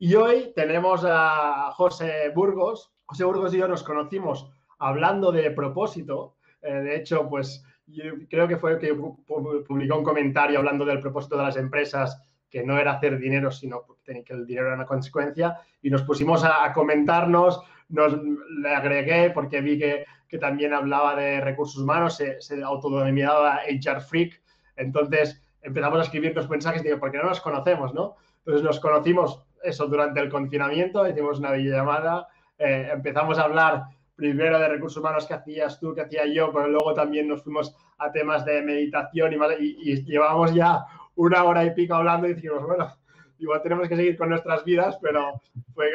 Y hoy tenemos a José Burgos. José Burgos y yo nos conocimos hablando de propósito. Eh, de hecho, pues yo creo que fue que publicó un comentario hablando del propósito de las empresas, que no era hacer dinero, sino que el dinero era una consecuencia. Y nos pusimos a, comentarnos, nos, le agregué porque vi que, que también hablaba de recursos humanos, se, se autodenominaba HR Freak. Entonces empezamos a escribirnos mensajes digo, ¿por qué no nos conocemos? ¿no? Entonces nos conocimos eso durante el confinamiento, hicimos una videollamada, eh, empezamos a hablar primero de recursos humanos que hacías tú, que hacía yo, pero luego también nos fuimos a temas de meditación y, y, llevábamos ya una hora y pico hablando y dijimos, bueno, igual tenemos que seguir con nuestras vidas, pero fue,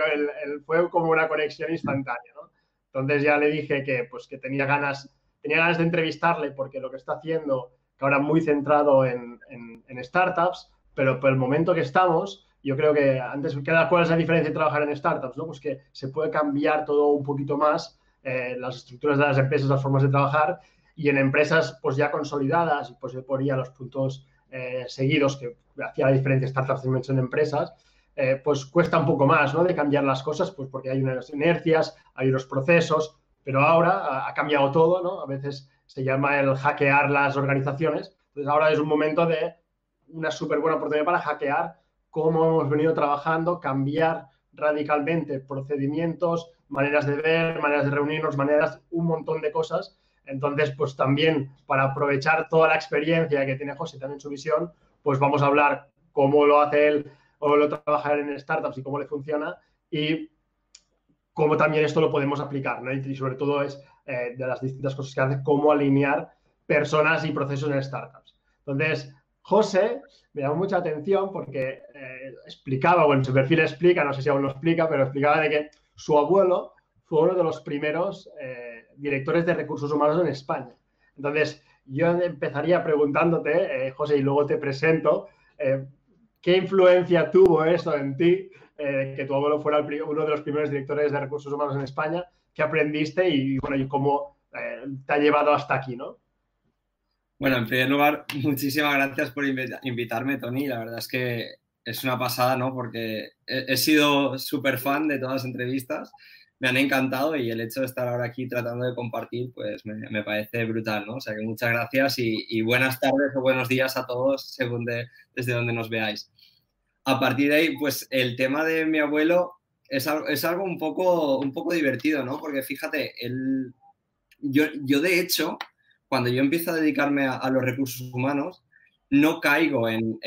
fue como una conexión instantánea, ¿no? Entonces ya le dije que, pues, que tenía, ganas, tenía ganas de entrevistarle porque lo que está haciendo, que ahora muy centrado en, en, en startups, pero por el momento que estamos, yo creo que antes, ¿cuál es la diferencia de trabajar en startups? ¿no? Pues que se puede cambiar todo un poquito más, eh, las estructuras de las empresas, las formas de trabajar, y en empresas pues ya consolidadas, pues yo ponía los puntos eh, seguidos que hacía la diferencia startups en empresas, eh, pues cuesta un poco más, ¿no? De cambiar las cosas, pues porque hay unas inercias, hay unos procesos, pero ahora ha cambiado todo, ¿no? A veces se llama el hackear las organizaciones, entonces ahora es un momento de una súper buena oportunidad para hackear cómo hemos venido trabajando, cambiar radicalmente procedimientos, maneras de ver, maneras de reunirnos, maneras, un montón de cosas. Entonces, pues también para aprovechar toda la experiencia que tiene José también su visión, pues vamos a hablar cómo lo hace él o lo trabaja en startups y cómo le funciona y cómo también esto lo podemos aplicar, ¿no? Y sobre todo es eh, de las distintas cosas que hace, cómo alinear personas y procesos en startups. Entonces, José me llamó mucha atención porque eh, explicaba, o en su perfil explica, no sé si aún lo explica, pero explicaba de que su abuelo fue uno de los primeros eh, directores de recursos humanos en España. Entonces, yo empezaría preguntándote, eh, José, y luego te presento, ¿qué influencia tuvo eso en ti, que tu abuelo fuera uno de los primeros directores de recursos humanos en España? ¿Qué aprendiste y, bueno, y cómo te ha llevado hasta aquí, no? Bueno, en primer lugar, muchísimas gracias por invitarme, Tony. La verdad es que es una pasada, ¿no? Porque he, sido súper fan de todas las entrevistas, me han encantado y el hecho de estar ahora aquí tratando de compartir, pues me, parece brutal, ¿no? O sea que muchas gracias y, buenas tardes o buenos días a todos según desde donde nos veáis. A partir de ahí, pues el tema de mi abuelo es, es algo un poco, un poco divertido, ¿no? Porque fíjate, él, yo, yo de hecho cuando yo empiezo a dedicarme a, los recursos humanos, no caigo en,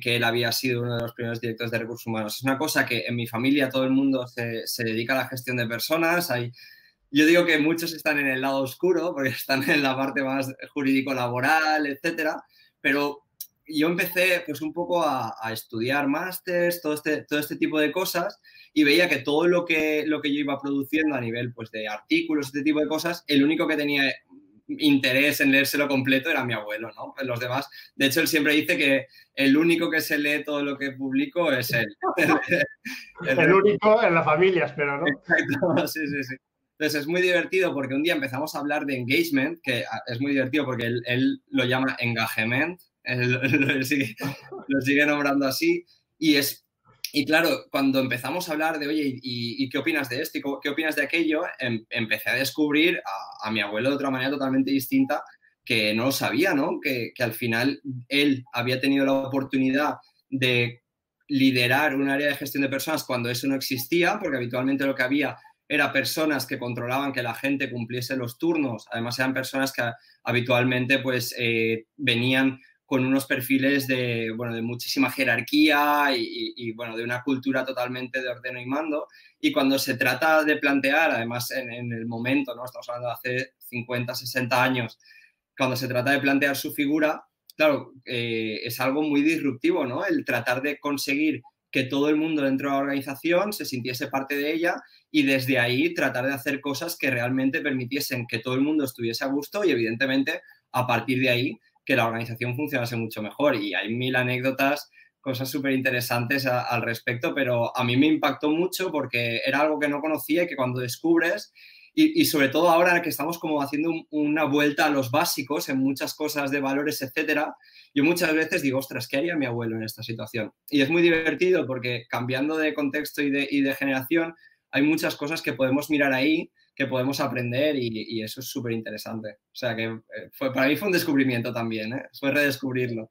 que él había sido uno de los primeros directores de recursos humanos. Es una cosa que en mi familia todo el mundo se, dedica a la gestión de personas. Hay, yo digo que muchos están en el lado oscuro porque están en la parte más jurídico-laboral, etcétera, pero yo empecé pues un poco a, estudiar másters, todo este, todo este tipo de cosas y veía que todo lo que, lo que yo iba produciendo a nivel pues de artículos, este tipo de cosas, el único que tenía interés en leérselo completo era mi abuelo, ¿no? Los demás, de hecho, él siempre dice que el único que se lee todo lo que publico es él. el, único en la familia, espero, ¿no? Exacto, sí, sí, sí. Entonces es muy divertido porque un día empezamos a hablar de engagement, que ah, es muy divertido porque él, lo llama engagement, lo, sigue, lo sigue nombrando así, y es y claro, cuando empezamos a hablar de, oye, ¿y, qué opinas de esto? ¿Y qué opinas de aquello? Em, empecé a descubrir a, mi abuelo de otra manera totalmente distinta que no lo sabía, ¿no? Que, que, al final él había tenido la oportunidad de liderar un área de gestión de personas cuando eso no existía, porque habitualmente lo que había era personas que controlaban que la gente cumpliese los turnos, además eran personas que habitualmente pues eh, venían con unos perfiles de, bueno, de muchísima jerarquía y, bueno, de una cultura totalmente de ordeno y mando. Y cuando se trata de plantear, además en, el momento, ¿no? estamos hablando de hace 50, 60 años, cuando se trata de plantear su figura, claro, eh, es algo muy disruptivo, ¿no? El tratar de conseguir que todo el mundo dentro de la organización se sintiese parte de ella y desde ahí tratar de hacer cosas que realmente permitiesen que todo el mundo estuviese a gusto y evidentemente a partir de ahí que la organización funcionase mucho mejor. Y hay mil anécdotas, cosas súper interesantes al respecto, pero a mí me impactó mucho porque era algo que no conocía y que cuando descubres y, sobre todo ahora que estamos como haciendo una vuelta a los básicos en muchas cosas de valores, etcétera, yo muchas veces digo, ostras, ¿qué haría mi abuelo en esta situación? Y es muy divertido porque cambiando de contexto y de, y de generación, hay muchas cosas que podemos mirar ahí, que podemos aprender y, eso es súper interesante. O sea que eh, fue, para mí fue un descubrimiento también, ¿eh? fue redescubrirlo.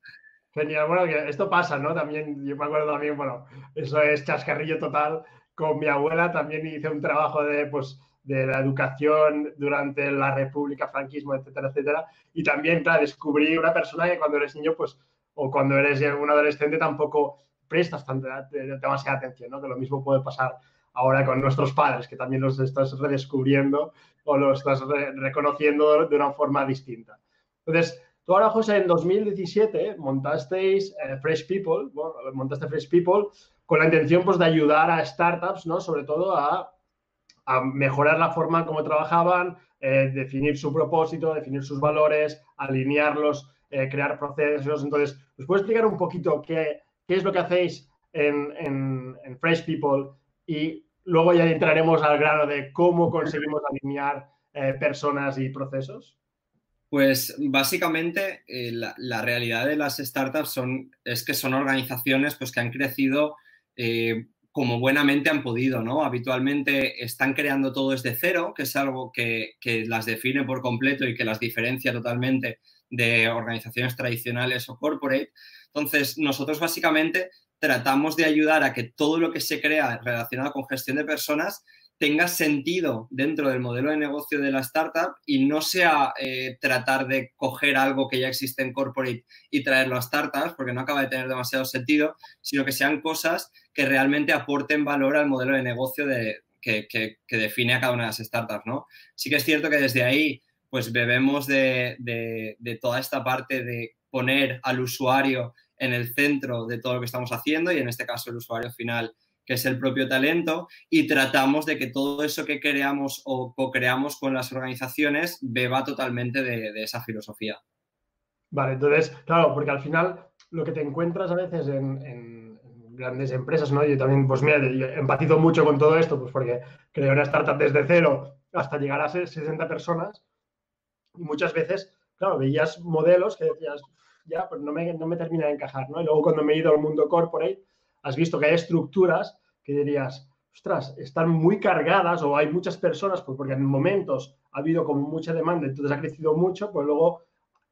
Genial, bueno, esto pasa, ¿no? También, yo me acuerdo también, bueno, eso es chascarrillo total. Con mi abuela también hice un trabajo de, pues, de la educación durante la República, franquismo, etcétera, etcétera. Y también, claro, descubrí una persona que cuando eres niño, pues, o cuando eres un adolescente tampoco prestas tanta, demasiada atención, ¿no? Que lo mismo puede pasar ahora con nuestros padres, que también los estás redescubriendo o los estás reconociendo de una forma distinta. Entonces, tú ahora, José, en 2017 montasteis eh, Fresh People, montaste Fresh People con la intención pues, de ayudar a startups, ¿no? Sobre todo a mejorar la forma en cómo trabajaban, eh, definir su propósito, definir sus valores, alinearlos, eh, crear procesos. Entonces, ¿os puedo explicar un poquito qué, qué es lo que hacéis en, en, Fresh People? Y luego ya entraremos al grano de cómo conseguimos alinear eh, personas y procesos. Pues básicamente la, la, realidad de las startups son, es que son organizaciones pues, que han crecido como buenamente han podido, ¿no? Habitualmente están creando todo desde cero, que es algo que, las define por completo y que las diferencia totalmente de organizaciones tradicionales o corporate. Entonces, nosotros básicamente tratamos de ayudar a que todo lo que se crea relacionado con gestión de personas tenga sentido dentro del modelo de negocio de la startup y no sea eh, tratar de coger algo que ya existe en corporate y traerlo a startups, porque no acaba de tener demasiado sentido, sino que sean cosas que realmente aporten valor al modelo de negocio de, que, define a cada una de las startups, ¿no? Sí que es cierto que desde ahí, pues bebemos de, de toda esta parte de poner al usuario en el centro de todo lo que estamos haciendo y en este caso el usuario final que es el propio talento, y tratamos de que todo eso que creamos o co-creamos con las organizaciones beba totalmente de, esa filosofía. Vale, entonces, claro, porque al final lo que te encuentras a veces en, grandes empresas, ¿no? Yo también, pues mira, empatizo mucho con todo esto, pues porque creé una startup desde cero hasta llegar a ser 60 personas y muchas veces, claro, veías modelos que decías, ya, pues no me, no me termina de encajar, ¿no? Y luego cuando me he ido al mundo corporate, has visto que hay estructuras que dirías, ostras, están muy cargadas o hay muchas personas, pues porque en momentos ha habido como mucha demanda, entonces ha crecido mucho, pues luego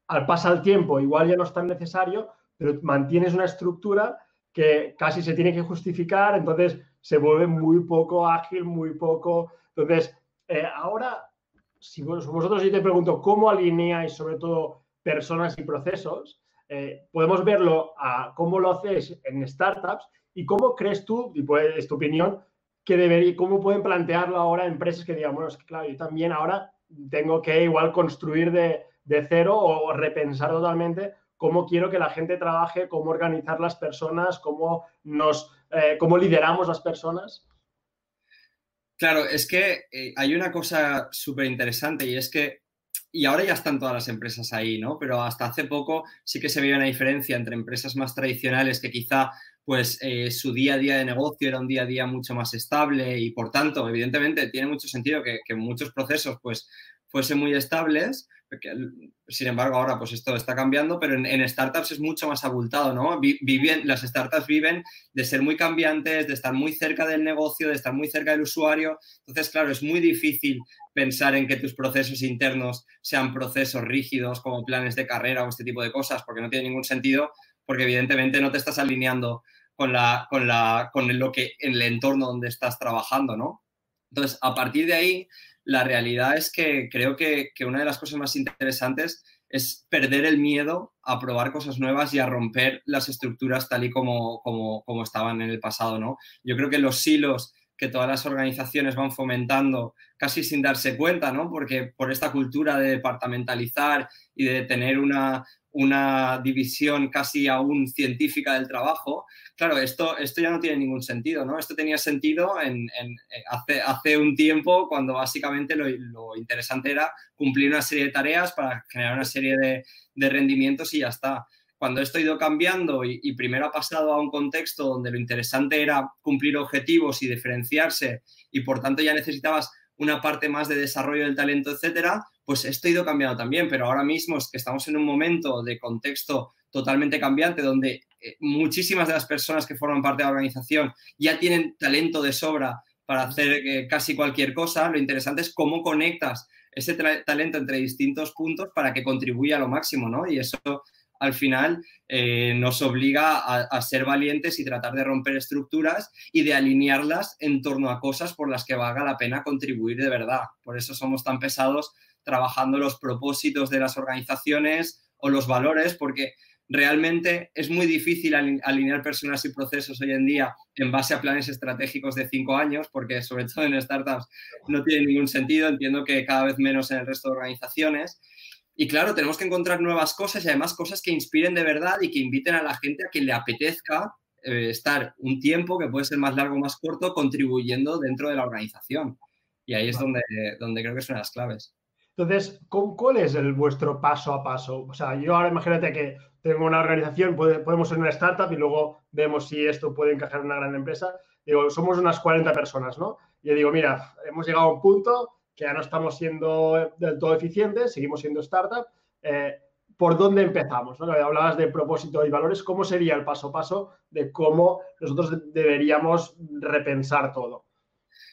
al pasar el tiempo igual ya no es tan necesario, pero mantienes una estructura que casi se tiene que justificar, entonces se vuelve muy poco ágil, muy poco. Entonces, eh, ahora, si vosotros yo te pregunto cómo alineáis sobre todo personas y procesos, eh, podemos verlo a cómo lo hacéis en startups ¿Y cómo crees tú, y es tu opinión, que debería, cómo pueden plantearlo ahora empresas que digan, bueno, es que claro, yo también ahora tengo que igual construir de, cero o repensar totalmente cómo quiero que la gente trabaje, cómo organizar las personas, cómo nos, eh, cómo lideramos las personas? Claro, es que eh, hay una cosa súper interesante y es que, y ahora ya están todas las empresas ahí, ¿no? Pero hasta hace poco sí que se veía una diferencia entre empresas más tradicionales que quizá pues eh, su día a día de negocio era un día a día mucho más estable y por tanto, evidentemente, tiene mucho sentido que, muchos procesos pues fuesen muy estables, porque, sin embargo, ahora pues esto está cambiando, pero en, startups es mucho más abultado, ¿no? Viven, las startups viven de ser muy cambiantes, de estar muy cerca del negocio, de estar muy cerca del usuario. Entonces, claro, es muy difícil pensar en que tus procesos internos sean procesos rígidos como planes de carrera o este tipo de cosas, porque no tiene ningún sentido, porque evidentemente no te estás alineando con, la, con, la, con lo que, en el entorno donde estás trabajando, ¿no? Entonces, a partir de ahí, la realidad es que creo que, una de las cosas más interesantes es perder el miedo a probar cosas nuevas y a romper las estructuras tal y como, como, como estaban en el pasado, ¿no? Yo creo que los silos que todas las organizaciones van fomentando casi sin darse cuenta, ¿no? Porque por esta cultura de departamentalizar y de tener una, una división casi aún científica del trabajo. Claro, esto, esto ya no tiene ningún sentido, ¿no? Esto tenía sentido en, eh, hace, hace, un tiempo cuando básicamente lo, interesante era cumplir una serie de tareas para generar una serie de, de rendimientos y ya está. Cuando esto ha ido cambiando y, y, primero ha pasado a un contexto donde lo interesante era cumplir objetivos y diferenciarse y por tanto ya necesitabas una parte más de desarrollo del talento, etcétera, pues esto ha ido cambiando también, pero ahora mismo es que estamos en un momento de contexto totalmente cambiante donde eh, muchísimas de las personas que forman parte de la organización ya tienen talento de sobra para hacer eh, casi cualquier cosa. Lo interesante es cómo conectas ese talento entre distintos puntos para que contribuya a lo máximo, ¿no? Y eso al final eh, nos obliga a, ser valientes y tratar de romper estructuras y de alinearlas en torno a cosas por las que valga la pena contribuir de verdad. Por eso somos tan pesados trabajando los propósitos de las organizaciones o los valores, porque realmente es muy difícil alinear personas y procesos hoy en día en base a planes estratégicos de cinco años, porque sobre todo en startups no tiene ningún sentido, entiendo que cada vez menos en el resto de organizaciones. Y claro, tenemos que encontrar nuevas cosas y además cosas que inspiren de verdad y que inviten a la gente a que le apetezca eh, estar un tiempo, que puede ser más largo o más corto, contribuyendo dentro de la organización. Y ahí es donde, donde creo que son las claves. Entonces, ¿cuál es el vuestro paso a paso? O sea, yo ahora imagínate que tengo una organización, podemos ser una startup y luego vemos si esto puede encajar en una gran empresa. Digo, somos unas 40 personas, ¿no? Y yo digo, mira, hemos llegado a un punto que ya no estamos siendo del todo eficientes, seguimos siendo startup. Eh, ¿Por dónde empezamos? ¿no? Hablabas de propósito y valores. ¿Cómo sería el paso a paso de cómo nosotros deberíamos repensar todo?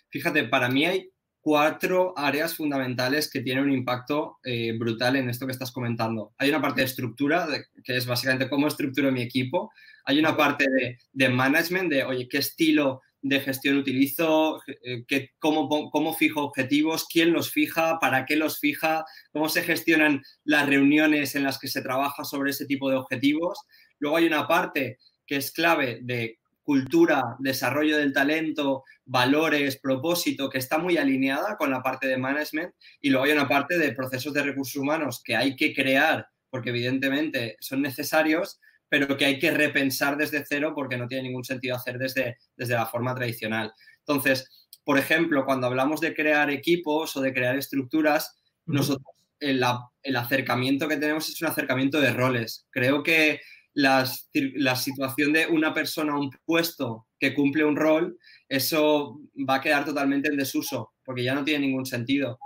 Fíjate, para mí hay cuatro áreas fundamentales que tienen un impacto eh, brutal en esto que estás comentando. Hay una parte de estructura, que es básicamente cómo estructuro mi equipo. Hay una parte de, de management, de, oye, qué estilo de gestión utilizo, eh, que, cómo, cómo fijo objetivos, quién los fija, para qué los fija, cómo se gestionan las reuniones en las que se trabaja sobre ese tipo de objetivos. Luego hay una parte que es clave de cultura, desarrollo del talento, valores, propósito, que está muy alineada con la parte de management. Y luego hay una parte de procesos de recursos humanos que hay que crear, porque evidentemente son necesarios, pero que hay que repensar desde cero porque no tiene ningún sentido hacer desde, desde la forma tradicional. Entonces, por ejemplo, cuando hablamos de crear equipos o de crear estructuras, nosotros el, el, acercamiento que tenemos es un acercamiento de roles. Creo que las, la situación de una persona a un puesto que cumple un rol, eso va a quedar totalmente en desuso, porque ya no tiene ningún sentido.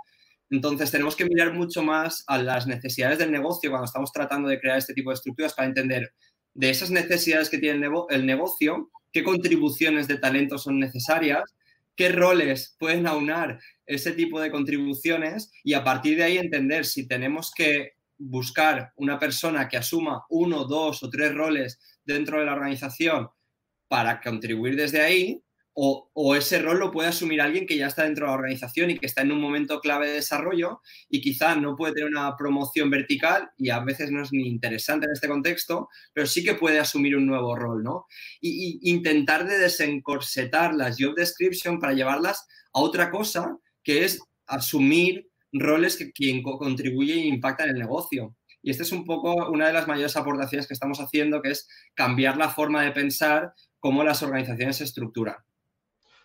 Entonces, tenemos que mirar mucho más a las necesidades del negocio cuando estamos tratando de crear este tipo de estructuras para entender de esas necesidades que tiene el negocio, qué contribuciones de talento son necesarias, qué roles pueden aunar ese tipo de contribuciones y a partir de ahí entender si tenemos que buscar una persona que asuma uno, dos o tres roles dentro de la organización para contribuir desde ahí o, ese rol lo puede asumir alguien que ya está dentro de la organización y que está en un momento clave de desarrollo y quizá no puede tener una promoción vertical y a veces no es ni interesante en este contexto, pero sí que puede asumir un nuevo rol, ¿no? Y, intentar de desencorsetar las job description para llevarlas a otra cosa que es asumir roles que, que contribuyen e impactan en el negocio. Y esta es un poco una de las mayores aportaciones que estamos haciendo, que es cambiar la forma de pensar cómo las organizaciones se estructuran.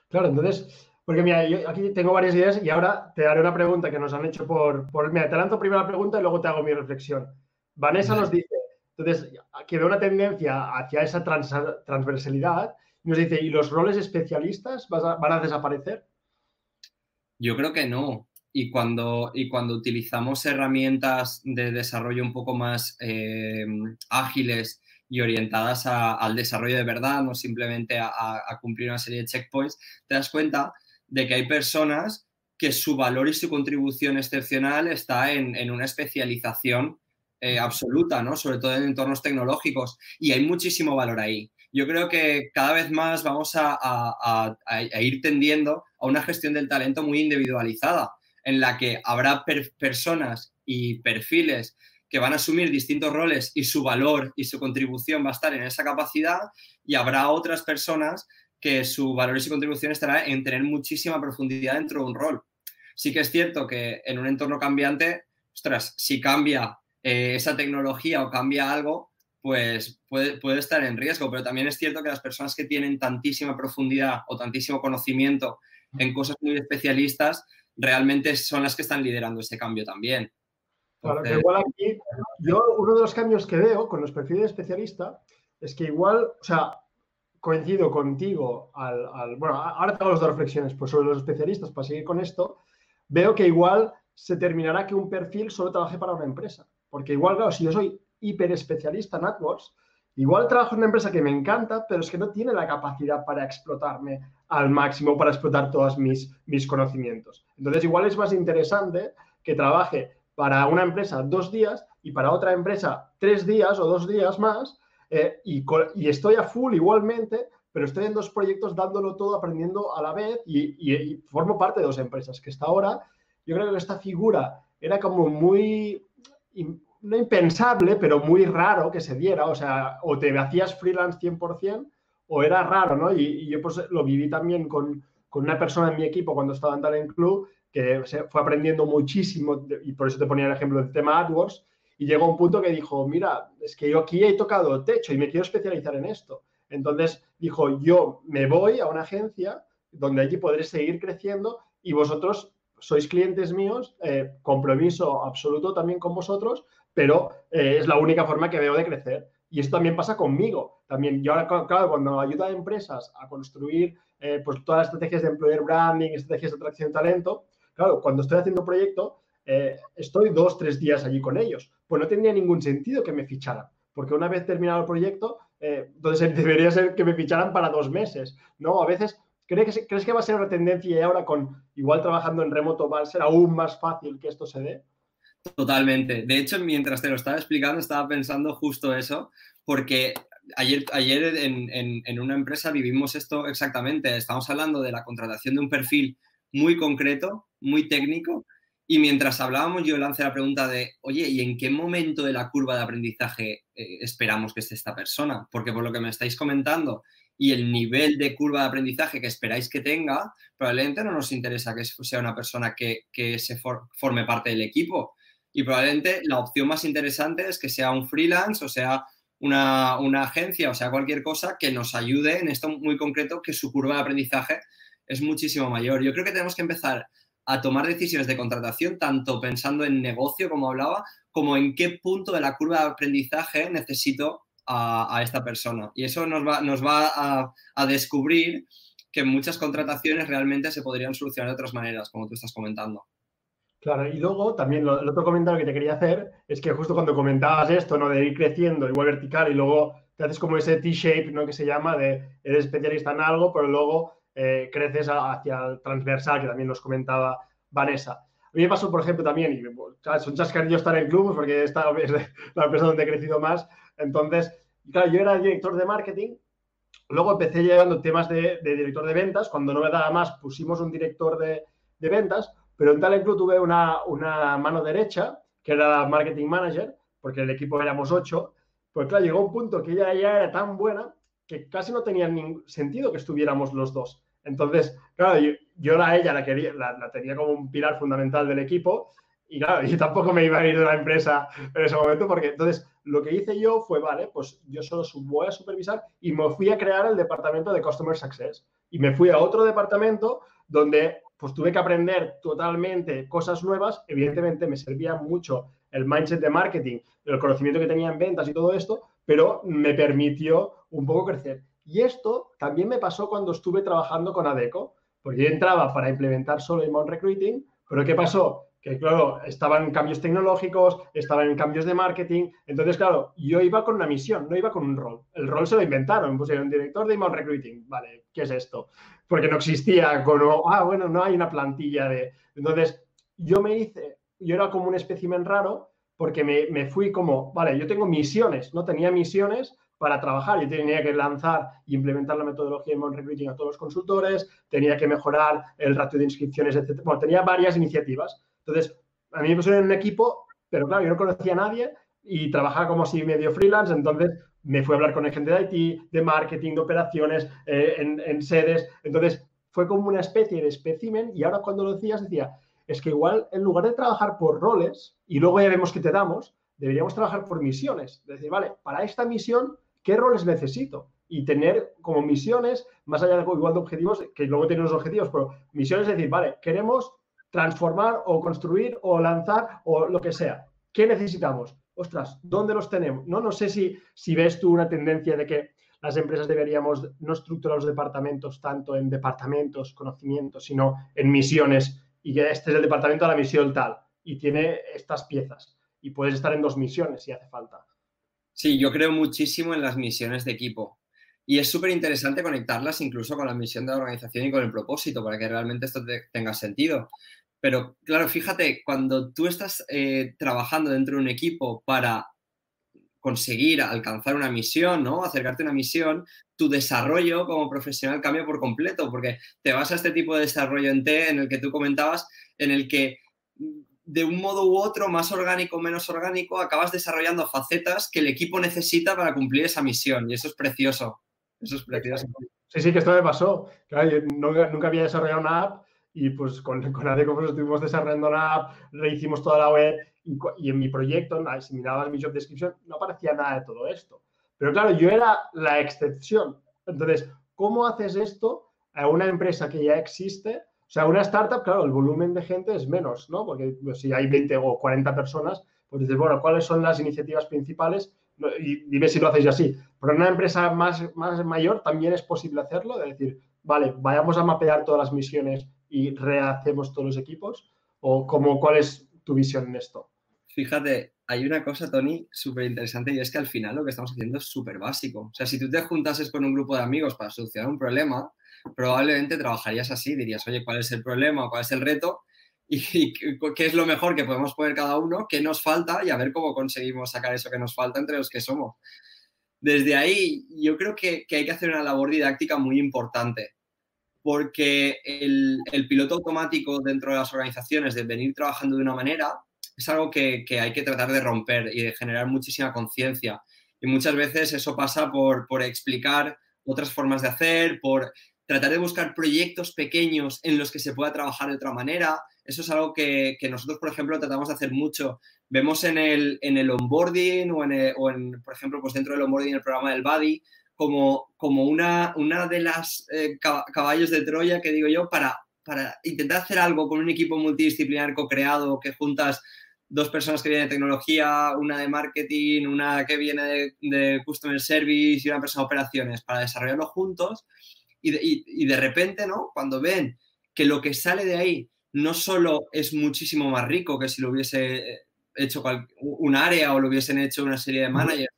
Claro, entonces, porque mira, yo aquí tengo varias ideas y ahora te haré una pregunta que nos han hecho por, por mira, te lanzo primero la pregunta y luego te hago mi reflexión. Vanessa nos dice, entonces, que ve una tendencia hacia esa transversalidad y nos dice, ¿y los roles especialistas van a desaparecer? Yo creo que no. Y cuando, y cuando utilizamos herramientas de desarrollo un poco más eh, ágiles y orientadas al desarrollo de verdad, no simplemente a, cumplir una serie de checkpoints, te das cuenta de que hay personas que su valor y su contribución excepcional está en, una especialización eh, absoluta, ¿no? Sobre todo en entornos tecnológicos. Y hay muchísimo valor ahí. Yo creo que cada vez más vamos a, ir tendiendo a una gestión del talento muy individualizada, en la que habrá personas y perfiles que van a asumir distintos roles y su valor y su contribución va a estar en esa capacidad y habrá otras personas que su valor y su contribución estará en tener muchísima profundidad dentro de un rol. Sí que es cierto que en un entorno cambiante, ostras, si cambia eh, esa tecnología o cambia algo, pues puede, puede, estar en riesgo. Pero también es cierto que las personas que tienen tantísima profundidad o tantísimo conocimiento en cosas muy especialistas, realmente son las que están liderando este cambio también. Claro, que igual aquí, yo uno de los cambios que veo con los perfiles de especialista es que igual, o sea, coincido contigo al, bueno, ahora tengo las dos reflexiones pues sobre los especialistas para seguir con esto, veo que igual se terminará que un perfil solo trabaje para una empresa, porque igual, claro, si yo soy hiper especialista en AdWords, igual trabajo en una empresa que me encanta, pero es que no tiene la capacidad para explotarme al máximo, para explotar todos mis, mis conocimientos. Entonces, igual es más interesante que trabaje para una empresa dos días y para otra empresa tres días o dos días más eh, y, estoy a full igualmente, pero estoy en dos proyectos dándolo todo, aprendiendo a la vez y, formo parte de dos empresas, que hasta ahora yo creo que esta figura era como muy, no impensable, pero muy raro que se diera, o sea, o te hacías freelance 100% o era raro, ¿no? Y, yo pues lo viví también con, con, una persona en mi equipo cuando estaba en Talent Club, que se fue aprendiendo muchísimo, y por eso te ponía el ejemplo del tema AdWords, y llegó un punto que dijo, mira, es que yo aquí he tocado techo y me quiero especializar en esto. Entonces dijo, yo me voy a una agencia donde allí podré seguir creciendo y vosotros sois clientes míos, eh, compromiso absoluto también con vosotros, pero eh, es la única forma que veo de crecer. Y esto también pasa conmigo. También yo ahora, claro, cuando ayudo a empresas a construir eh, pues todas las estrategias de employer branding, estrategias de atracción de talento, claro, cuando estoy haciendo proyecto, estoy dos, tres días allí con ellos pues no tendría ningún sentido que me ficharan, porque una vez terminado el proyecto, eh, entonces debería ser que me ficharan para dos meses, ¿no? A veces, ¿crees que, ¿crees que va a ser una tendencia y ahora con igual trabajando en remoto va a ser aún más fácil que esto se dé? Totalmente. De hecho, mientras te lo estaba explicando, estaba pensando justo eso, porque ayer, ayer en, en, una empresa vivimos esto exactamente. Estamos hablando de la contratación de un perfil muy concreto, muy técnico, y mientras hablábamos, yo lancé la pregunta de, oye, ¿y en qué momento de la curva de aprendizaje eh, esperamos que esté esta persona? Porque por lo que me estáis comentando y el nivel de curva de aprendizaje que esperáis que tenga, probablemente no nos interesa que sea una persona que, se forme parte del equipo. Y probablemente la opción más interesante es que sea un freelance o sea una, una agencia o sea cualquier cosa que nos ayude en esto muy concreto, que su curva de aprendizaje es muchísimo mayor. Yo creo que tenemos que empezar a tomar decisiones de contratación, tanto pensando en negocio, como hablaba, como en qué punto de la curva de aprendizaje necesito a, esta persona. Y eso nos va, nos va a, descubrir que muchas contrataciones realmente se podrían solucionar de otras maneras, como tú estás comentando. Claro, y luego también lo, el otro comentario que te quería hacer es que justo cuando comentabas esto, ¿no? De ir creciendo igual vertical y luego te haces como ese T-shape, ¿no? Que se llama de eres especialista en algo, pero luego eh, creces hacia el transversal, que también nos comentaba Vanessa. A mí me pasó, por ejemplo, también, y son chascarrillos estar en club, porque esta es la empresa donde he crecido más. Entonces, claro, yo era director de marketing, luego empecé llevando temas de, director de ventas, cuando no me daba más pusimos un director de, ventas, pero en Talent Club tuve una, una, mano derecha, que era la marketing manager, porque el equipo éramos ocho, pues claro, llegó un punto que ella ya era tan buena que casi no tenía ningún sentido que estuviéramos los dos. Entonces, claro, yo, ella la, quería, la, tenía como un pilar fundamental del equipo y claro, yo tampoco me iba a ir de la empresa en ese momento porque entonces lo que hice yo fue, vale, pues yo solo voy a supervisar y me fui a crear el departamento de Customer Success y me fui a otro departamento donde pues tuve que aprender totalmente cosas nuevas. Evidentemente me servía mucho el mindset de marketing, el conocimiento que tenía en ventas y todo esto, pero me permitió un poco crecer. Y esto también me pasó cuando estuve trabajando con ADECO, porque yo entraba para implementar solo Inbound Recruiting, pero ¿qué pasó? Que claro, estaban cambios tecnológicos, estaban cambios de marketing, entonces claro, yo iba con una misión, no iba con un rol. El rol se lo inventaron, pusieron director de Inbound Recruiting, vale, ¿qué es esto? Porque no existía ah, bueno, no hay una plantilla de... Entonces, yo me hice, yo era como un espécimen raro, porque me, me fui como, vale, yo tengo misiones, no tenía misiones, para trabajar. Yo tenía que lanzar e implementar la metodología de Recruiting a todos los consultores, tenía que mejorar el ratio de inscripciones, etc. Bueno, tenía varias iniciativas. Entonces, a mí me pusieron en un equipo, pero claro, yo no conocía a nadie y trabajaba como si medio freelance, entonces me fui a hablar con gente de IT, de marketing, de operaciones, eh, en, en, sedes. Entonces, fue como una especie de espécimen y ahora cuando lo decías decía, es que igual en lugar de trabajar por roles y luego ya vemos que te damos, deberíamos trabajar por misiones. Decir, vale, para esta misión, ¿qué roles necesito? Y tener como misiones, más allá de igual de objetivos, que luego tienen los objetivos, pero misiones es decir, vale, queremos transformar o construir o lanzar o lo que sea. ¿Qué necesitamos? Ostras, ¿dónde los tenemos? No, no sé si, si ves tú una tendencia de que las empresas deberíamos no estructurar los departamentos tanto en departamentos, conocimientos, sino en misiones y que este es el departamento de la misión tal y tiene estas piezas y puedes estar en dos misiones si hace falta. Sí, yo creo muchísimo en las misiones de equipo y es súper interesante conectarlas incluso con la misión de la organización y con el propósito para que realmente esto tenga sentido. Pero claro, fíjate, cuando tú estás eh, trabajando dentro de un equipo para conseguir alcanzar una misión, ¿no? Acercarte a una misión, tu desarrollo como profesional cambia por completo, porque te vas a este tipo de desarrollo en T, en el que tú comentabas, en el que de un modo u otro, más orgánico o menos orgánico, acabas desarrollando facetas que el equipo necesita para cumplir esa misión. Y eso es precioso. Eso es precioso. Sí, sí, que esto me pasó. nunca, había desarrollado una app y pues con, con ADECO pues estuvimos desarrollando la app, rehicimos toda la web y, en mi proyecto, si mirabas mi job description, no aparecía nada de todo esto. Pero claro, yo era la excepción. Entonces, ¿cómo haces esto a una empresa que ya existe? O sea, una startup, claro, el volumen de gente es menos, ¿no? Porque pues, si hay 20 o 40 personas, pues dices, bueno, ¿cuáles son las iniciativas principales? Y dime si lo hacéis así. Pero en una empresa más, más mayor también es posible hacerlo, de decir, vale, vayamos a mapear todas las misiones y rehacemos todos los equipos. ¿O cómo, cuál es tu visión en esto? Fíjate, hay una cosa, Tony, súper interesante y es que al final lo que estamos haciendo es súper básico. O sea, si tú te juntases con un grupo de amigos para solucionar un problema, probablemente trabajarías así, dirías, oye, ¿cuál es el problema? ¿Cuál es el reto? Y, qué es lo mejor que podemos poner cada uno, qué nos falta y a ver cómo conseguimos sacar eso que nos falta entre los que somos. Desde ahí, yo creo que, hay que hacer una labor didáctica muy importante, porque el, el piloto automático dentro de las organizaciones de venir trabajando de una manera es algo que, hay que tratar de romper y de generar muchísima conciencia. Y muchas veces eso pasa por, explicar otras formas de hacer, por tratar de buscar proyectos pequeños en los que se pueda trabajar de otra manera. Eso es algo que, nosotros, por ejemplo, tratamos de hacer mucho. Vemos en el, en el onboarding o en, por ejemplo, pues dentro del onboarding el programa del Buddy, como, como una, una de las eh, caballos de Troya que digo yo para, para intentar hacer algo con un equipo multidisciplinar co-creado que juntas dos personas que vienen de tecnología, una de marketing, una que viene de, customer service y una persona de operaciones para desarrollarlo juntos y de, repente, ¿no? Cuando ven que lo que sale de ahí no solo es muchísimo más rico que si lo hubiese hecho un área o lo hubiesen hecho una serie de managers,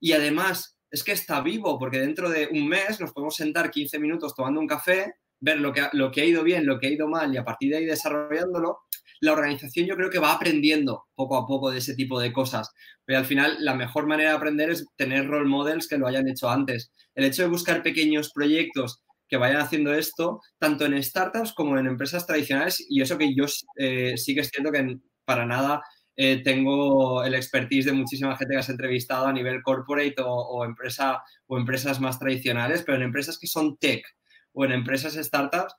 y además es que está vivo, porque dentro de un mes nos podemos sentar 15 minutos tomando un café, ver lo que, lo que ha ido bien, lo que ha ido mal y a partir de ahí desarrollándolo la organización yo creo que va aprendiendo poco a poco de ese tipo de cosas. Pero al final la mejor manera de aprender es tener role models que lo hayan hecho antes. El hecho de buscar pequeños proyectos que vayan haciendo esto, tanto en startups como en empresas tradicionales, y eso que yo eh, sí que es cierto que para nada eh, tengo el expertise de muchísima gente que has entrevistado a nivel corporate o, o, empresa, o empresas más tradicionales, pero en empresas que son tech o en empresas startups,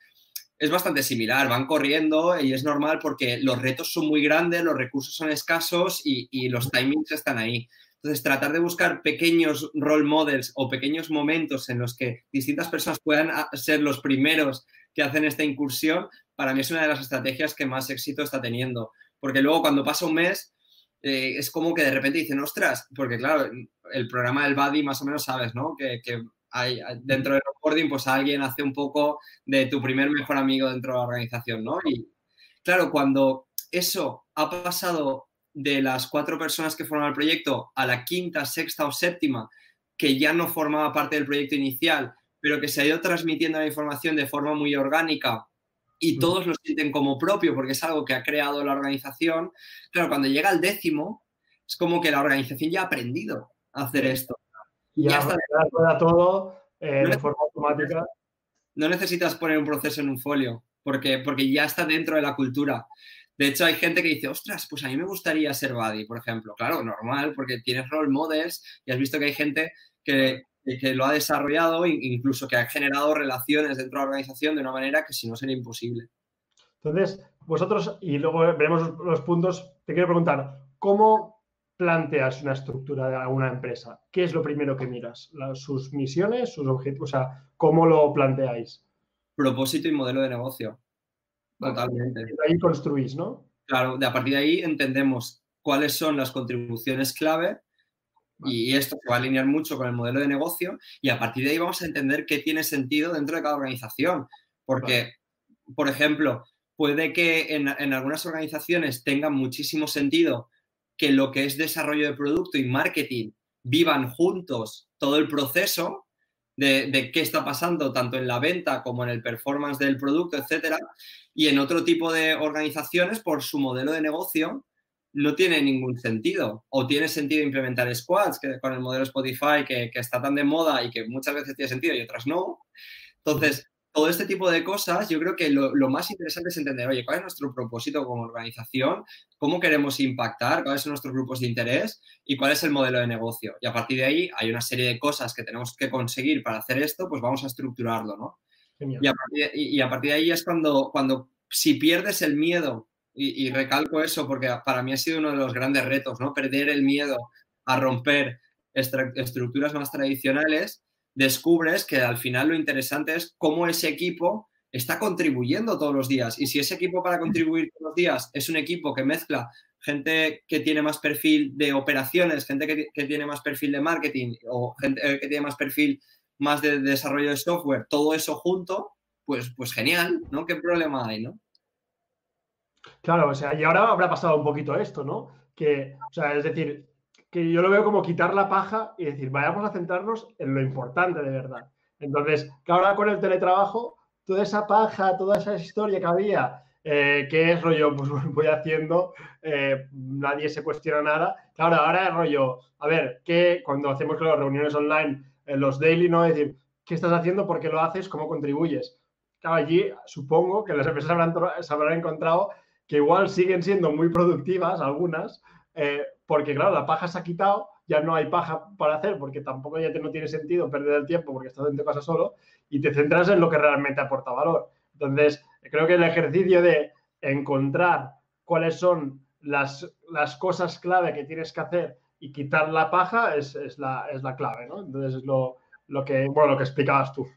es bastante similar, van corriendo y es normal porque los retos son muy grandes, los recursos son escasos y, los timings están ahí. Entonces, tratar de buscar pequeños role models o pequeños momentos en los que distintas personas puedan ser los primeros que hacen esta incursión, para mí es una de las estrategias que más éxito está teniendo. Porque luego cuando pasa un mes, eh, es como que de repente dicen, ostras, porque claro, el programa del Buddy más o menos sabes, ¿no? Que dentro del onboarding, pues alguien hace un poco de tu primer mejor amigo dentro de la organización, ¿no? Y claro, cuando eso ha pasado de las cuatro personas que forman el proyecto a la quinta, sexta o séptima, que ya no formaba parte del proyecto inicial, pero que se ha ido transmitiendo la información de forma muy orgánica y todos lo sienten como propio porque es algo que ha creado la organización, claro, cuando llega el décimo, es como que la organización ya ha aprendido a hacer esto. Y ya, está. todo eh, de forma automática. No necesitas poner un proceso en un folio, porque, porque ya está dentro de la cultura. De hecho, hay gente que dice, ostras, pues a mí me gustaría ser buddy, por ejemplo. Claro, normal, porque tienes role models y has visto que hay gente que, que lo ha desarrollado, incluso que ha generado relaciones dentro de la organización de una manera que si no sería imposible. Entonces, vosotros, y luego veremos los puntos, te quiero preguntar, ¿cómo planteas una estructura de alguna empresa? ¿Qué es lo primero que miras? ¿Sus misiones, sus objetivos? O sea, ¿cómo lo planteáis? Propósito y modelo de negocio. Totalmente. De ahí construís, ¿no? Claro, de a partir de ahí entendemos cuáles son las contribuciones clave y esto se va a alinear mucho con el modelo de negocio y a partir de ahí vamos a entender qué tiene sentido dentro de cada organización. Porque, por ejemplo, puede que en, en, algunas organizaciones tenga muchísimo sentido que lo que es desarrollo de producto y marketing vivan juntos todo el proceso de, qué está pasando tanto en la venta como en el performance del producto, etcétera. Y en otro tipo de organizaciones, por su modelo de negocio, no tiene ningún sentido. O tiene sentido implementar squads, que con el modelo Spotify, que, que está tan de moda y que muchas veces tiene sentido y otras no. Entonces, todo este tipo de cosas, yo creo que lo, lo, más interesante es entender, oye, ¿cuál es nuestro propósito como organización? ¿Cómo queremos impactar? ¿Cuáles son nuestros grupos de interés? ¿Y cuál es el modelo de negocio? Y a partir de ahí hay una serie de cosas que tenemos que conseguir para hacer esto, pues vamos a estructurarlo, ¿no? Y a, partir de, y a partir de ahí es cuando, cuando si pierdes el miedo, y, y recalco eso porque para mí ha sido uno de los grandes retos, ¿no? Perder el miedo a romper estructuras más tradicionales descubres que al final lo interesante es cómo ese equipo está contribuyendo todos los días. Y si ese equipo para contribuir todos los días es un equipo que mezcla gente que tiene más perfil de operaciones, gente que, que tiene más perfil de marketing o gente que tiene más perfil más de desarrollo de software, todo eso junto, pues, pues genial, ¿no? ¿Qué problema hay, no? Claro, o sea, y ahora habrá pasado un poquito esto, ¿no? Que, o sea, es decir, que yo lo veo como quitar la paja y decir, vayamos a centrarnos en lo importante de verdad. Entonces, que ahora con el teletrabajo, toda esa paja, toda esa historia que había, eh, ¿qué es rollo? Pues voy haciendo, eh, nadie se cuestiona nada. Claro, ahora es rollo, a ver, ¿qué, cuando hacemos las reuniones online, en los daily, ¿no? Es decir, ¿qué estás haciendo? ¿Por qué lo haces? ¿Cómo contribuyes? Allí supongo que las empresas habrán, se habrán encontrado que igual siguen siendo muy productivas algunas, eh, porque claro, la paja se ha quitado, ya no hay paja para hacer, porque tampoco ya te, no tiene sentido perder el tiempo porque estás dentro de casa solo y te centras en lo que realmente aporta valor. Entonces, creo que el ejercicio de encontrar cuáles son las, las cosas clave que tienes que hacer y quitar la paja es, es, la, es la, clave, ¿no? Entonces, es lo, lo, que, bueno, lo que explicabas tú.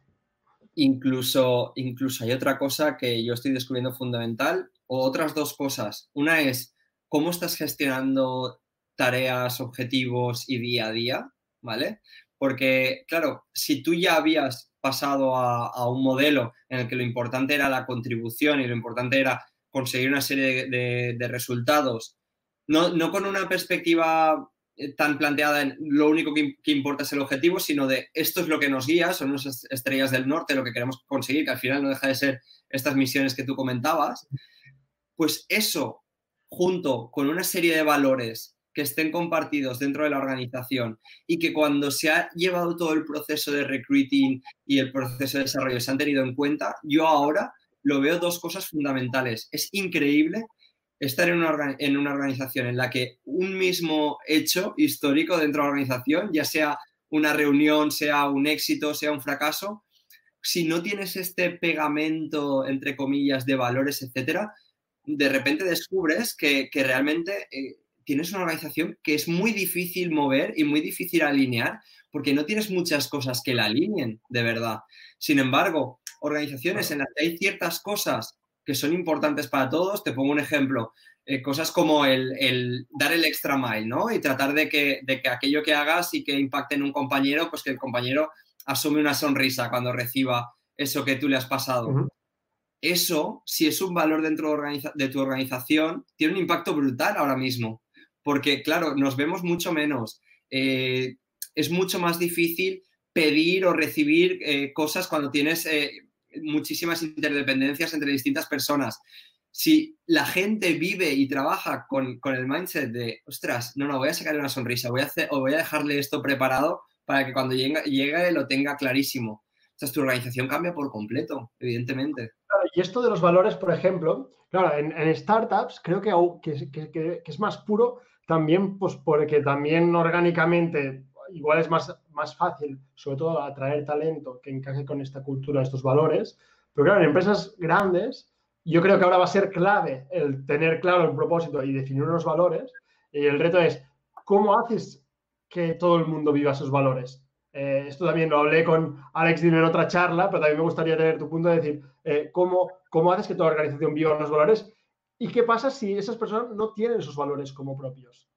Incluso, incluso hay otra cosa que yo estoy descubriendo fundamental, o otras dos cosas. Una es cómo estás gestionando tareas, objetivos y día a día, ¿vale? Porque, claro, si tú ya habías pasado a, un modelo en el que lo importante era la contribución y lo importante era conseguir una serie de, resultados, no, no, con una perspectiva eh, tan planteada en lo único que, que, importa es el objetivo, sino de esto es lo que nos guía, son nuestras estrellas del norte, lo que queremos conseguir, que al final no deja de ser estas misiones que tú comentabas, pues eso, junto con una serie de valores que estén compartidos dentro de la organización y que cuando se ha llevado todo el proceso de recruiting y el proceso de desarrollo se han tenido en cuenta, yo ahora lo veo dos cosas fundamentales. Es increíble estar en una, en una organización en la que un mismo hecho histórico dentro de la organización, ya sea una reunión, sea un éxito, sea un fracaso, si no tienes este pegamento, entre comillas, de valores, etcétera, de repente descubres que, que realmente eh, tienes una organización que es muy difícil mover y muy difícil alinear porque no tienes muchas cosas que la alineen de verdad. Sin embargo, organizaciones en las que hay ciertas cosas que son importantes para todos, te pongo un ejemplo, eh, cosas como el, el, dar el extra mile, ¿no? Y tratar de que, de que aquello que hagas y que impacte en un compañero, pues que el compañero asume una sonrisa cuando reciba eso que tú le has pasado. Uh -huh. Eso, si es un valor dentro de, de tu organización, tiene un impacto brutal ahora mismo porque claro, nos vemos mucho menos. Eh, es mucho más difícil pedir o recibir eh, cosas cuando tienes eh, muchísimas interdependencias entre distintas personas. Si la gente vive y trabaja con, con, el mindset de, ostras, no, no, voy a sacarle una sonrisa, voy a hacer, o voy a dejarle esto preparado para que cuando llegue, lo tenga clarísimo. Entonces, tu organización cambia por completo, evidentemente. Y esto de los valores, por ejemplo, claro, en, startups creo que, que, que es más puro también, pues porque también orgánicamente igual es más, más fácil, sobre todo, atraer talento que encaje con esta cultura, estos valores. Pero claro, en empresas grandes, yo creo que ahora va a ser clave el tener claro el propósito y definir unos valores. Y el reto es ¿cómo haces que todo el mundo viva esos valores? Eh, esto también lo hablé con Alex Dino en otra charla, pero también me gustaría tener tu punto de decir, eh, ¿cómo, ¿cómo haces que toda organización viva unos valores? ¿Y qué pasa si esas personas no tienen esos valores como propios?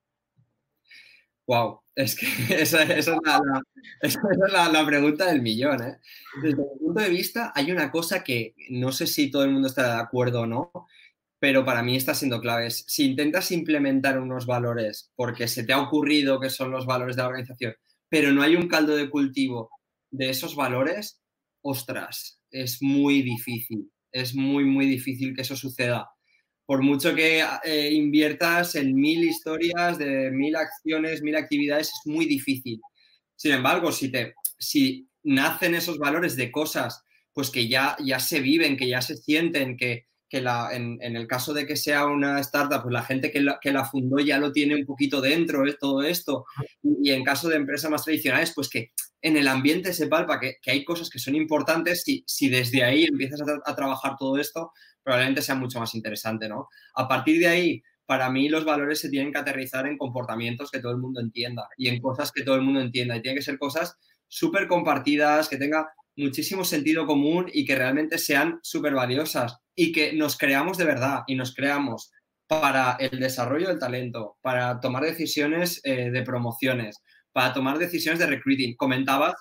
Wow, es que esa, es, la, pregunta del millón. ¿eh? Desde mi punto de vista, hay una cosa que no sé si todo el mundo está de acuerdo o no, pero para mí está siendo clave. Si intentas implementar unos valores porque se te ha ocurrido que son los valores de la organización, pero no hay un caldo de cultivo de esos valores, ostras, es muy difícil. Es muy, muy difícil que eso suceda por mucho que eh, inviertas en mil historias, de mil acciones, mil actividades, es muy difícil. Sin embargo, si, te, si nacen esos valores de cosas pues que ya, ya se viven, que ya se sienten, que, la, en, el caso de que sea una startup, pues la gente que la, que la fundó ya lo tiene un poquito dentro, ¿eh? todo esto. Y, en caso de empresas más tradicionales, pues que en el ambiente se palpa que, hay cosas que son importantes. Si, si desde ahí empiezas a trabajar todo esto, probablemente sea mucho más interesante, ¿no? A partir de ahí, para mí los valores se tienen que aterrizar en comportamientos que todo el mundo entienda y en cosas que todo el mundo entienda. Y tienen que ser cosas súper compartidas, que tenga muchísimo sentido común y que realmente sean súper valiosas y que nos creamos de verdad y nos creamos para el desarrollo del talento, para tomar decisiones eh, de promociones, para tomar decisiones de recruiting. Comentabas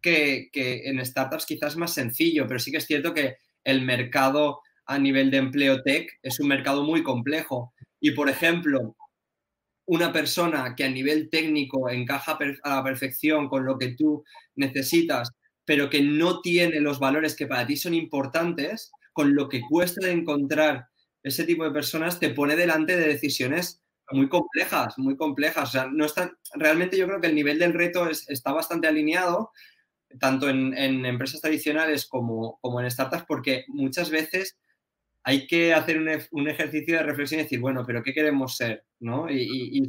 que, que en startups quizás es más sencillo, pero sí que es cierto que el mercado a nivel de empleo tech es un mercado muy complejo. Y, por ejemplo, una persona que a nivel técnico encaja a la perfección con lo que tú necesitas, pero que no tiene los valores que para ti son importantes, con lo que cuesta de encontrar ese tipo de personas, te pone delante de decisiones muy complejas, muy complejas. No están, realmente yo creo que el nivel del reto está bastante alineado, tanto en, empresas tradicionales como, como en startups, porque muchas veces hay que hacer un, ejercicio de reflexión y decir, bueno, pero ¿qué queremos ser? ¿no? Y,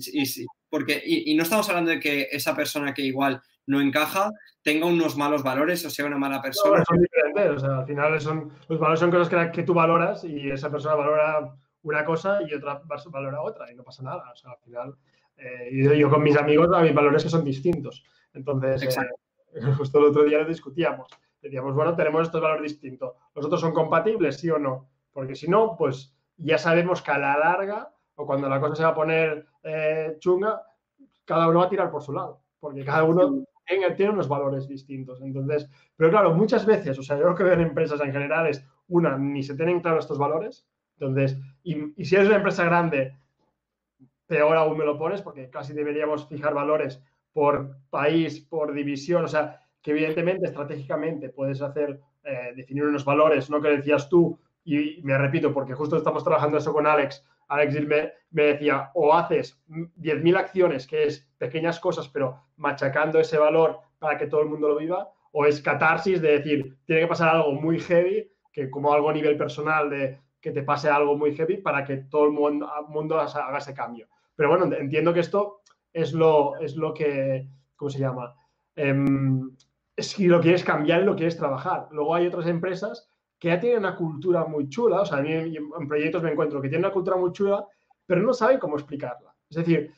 porque, y, no estamos hablando de que esa persona que igual no encaja tenga unos malos valores o sea una mala persona. son diferentes, o sea, al final son, los valores son cosas que, que, tú valoras y esa persona valora una cosa y otra valora otra y no pasa nada. O sea, al final, eh, yo, con mis amigos, a mis valores que son distintos. Entonces, eh, justo el otro día lo discutíamos. Decíamos, bueno, tenemos estos valores distintos. ¿Los otros son compatibles, sí o no? Porque si no, pues ya sabemos que a la larga o cuando la cosa se va a poner eh, chunga, cada uno va a tirar por su lado, porque cada uno tiene, unos valores distintos. Entonces, pero claro, muchas veces, o sea, yo lo que veo en empresas en general es, una, ni se tienen claros estos valores, entonces, y, y si eres una empresa grande, peor aún me lo pones, porque casi deberíamos fijar valores por país, por división, o sea, que evidentemente estratégicamente puedes hacer, eh, definir unos valores, no que decías tú, y me repito, porque justo estamos trabajando eso con Alex. Alex me, me decía, o haces 10.000 acciones, que es pequeñas cosas, pero machacando ese valor para que todo el mundo lo viva, o es catarsis de decir, tiene que pasar algo muy heavy, que como algo a nivel personal de que te pase algo muy heavy para que todo el mundo, mundo haga ese cambio. Pero bueno, entiendo que esto es lo, es lo que, ¿cómo se llama? Em, es si lo quieres cambiar lo quieres trabajar. Luego hay otras empresas que ya tienen una cultura muy chula, o sea, a mí en proyectos me encuentro que tienen una cultura muy chula, pero no saben cómo explicarla. Es decir,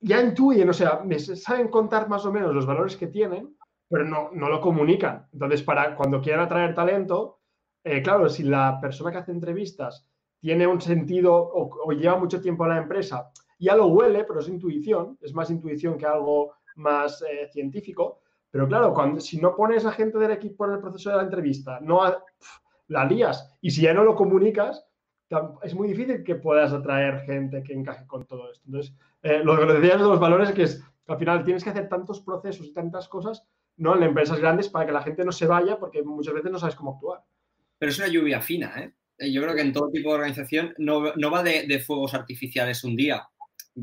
ya intuyen, o sea, saben contar más o menos los valores que tienen, pero no, no lo comunican. Entonces, para cuando quieran atraer talento, eh, claro, si la persona que hace entrevistas tiene un sentido o, lleva mucho tiempo en la empresa, ya lo huele, pero es intuición, es más intuición que algo más eh, científico, pero claro, cuando, si no pones a gente del equipo en el proceso de la entrevista, no la lías. Y si ya no lo comunicas, es muy difícil que puedas atraer gente que encaje con todo esto. Entonces, eh, lo que decías de los valores es que al final tienes que hacer tantos procesos y tantas cosas ¿no? en empresas grandes para que la gente no se vaya porque muchas veces no sabes cómo actuar. Pero es una lluvia fina, ¿eh? eh yo creo que en todo tipo de organización no, va de, fuegos artificiales un día,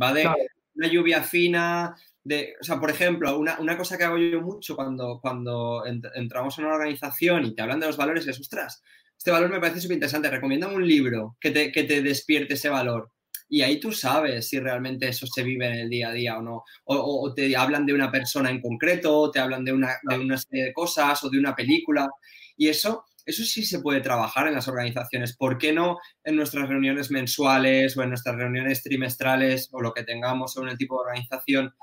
va de una lluvia fina, o sea, por ejemplo, una, cosa que hago yo mucho cuando, cuando entramos en una organización y te hablan de los valores es, ostras, este valor me parece súper interesante, recomiendan un libro que te, que te despierte ese valor. Y ahí tú sabes si realmente eso se vive en el día a día o no. O, te hablan de una persona en concreto, o te hablan de una, de una serie de cosas o de una película. Y eso eso sí se puede trabajar en las organizaciones. ¿Por qué no en nuestras reuniones mensuales o en nuestras reuniones trimestrales o lo que tengamos según el tipo de organización,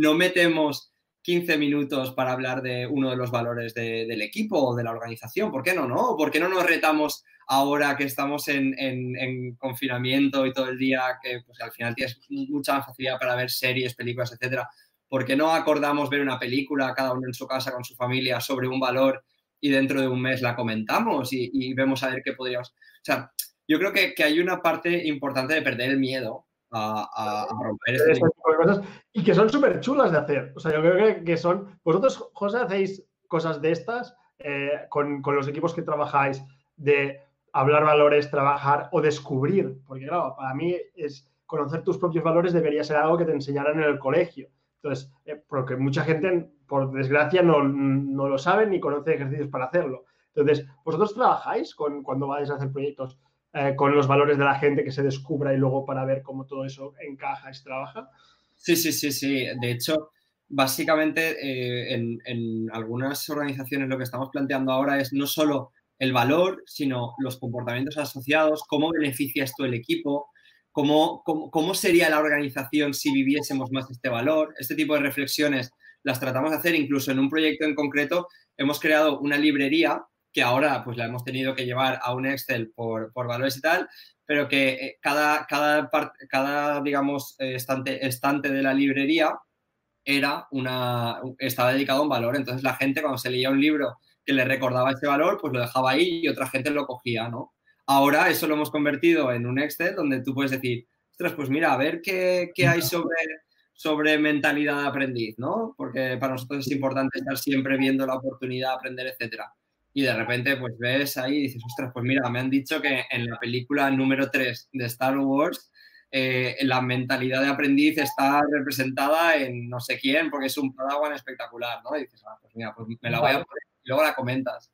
no metemos 15 minutos para hablar de uno de los valores del equipo o de la organización? ¿Por qué no, no? ¿Por qué no nos retamos ahora que estamos en, confinamiento y todo el día, que pues, al final tienes mucha facilidad para ver series, películas, etcétera? ¿Por qué no acordamos ver una película, cada uno en su casa con su familia, sobre un valor y dentro de un mes la comentamos y, vemos a ver qué podríamos... O sea, yo creo que, hay una parte importante de perder el miedo a, romper este tipo de cosas y que son súper chulas de hacer. O sea, yo creo que, son... Vosotros, José, hacéis cosas de estas eh, con, con los equipos que trabajáis, de hablar valores, trabajar o descubrir, porque claro, para mí es conocer tus propios valores debería ser algo que te enseñaran en el colegio. Entonces, eh, porque mucha gente, por desgracia, no, lo sabe ni conoce ejercicios para hacerlo. Entonces, ¿vosotros trabajáis con, cuando vais a hacer proyectos eh, con los valores de la gente que se descubra y luego para ver cómo todo eso encaja y trabaja? Sí, sí, sí, sí. De hecho, básicamente eh, en, en, algunas organizaciones lo que estamos planteando ahora es no solo el valor, sino los comportamientos asociados, cómo beneficias tú el equipo, ¿Cómo, cómo, sería la organización si viviésemos más este valor? Este tipo de reflexiones las tratamos de hacer incluso en un proyecto en concreto. Hemos creado una librería que ahora pues la hemos tenido que llevar a un Excel por, por valores y tal, pero que eh, cada, cada, cada digamos, estante, estante de la librería era una, estaba dedicado a un valor. Entonces la gente cuando se leía un libro que le recordaba ese valor, pues lo dejaba ahí y otra gente lo cogía, ¿no? Ahora eso lo hemos convertido en un Excel donde tú puedes decir, ostras, pues mira, a ver qué, hay sobre, sobre mentalidad de aprendiz, ¿no? Porque para nosotros es importante estar siempre viendo la oportunidad de aprender, etcétera. Y de repente, pues ves ahí y dices, ostras, pues mira, me han dicho que en la película número 3 de Star Wars, eh, la mentalidad de aprendiz está representada en no sé quién, porque es un Padawan espectacular, ¿no? Y dices, ah, pues mira, pues me la voy a poner y luego la comentas.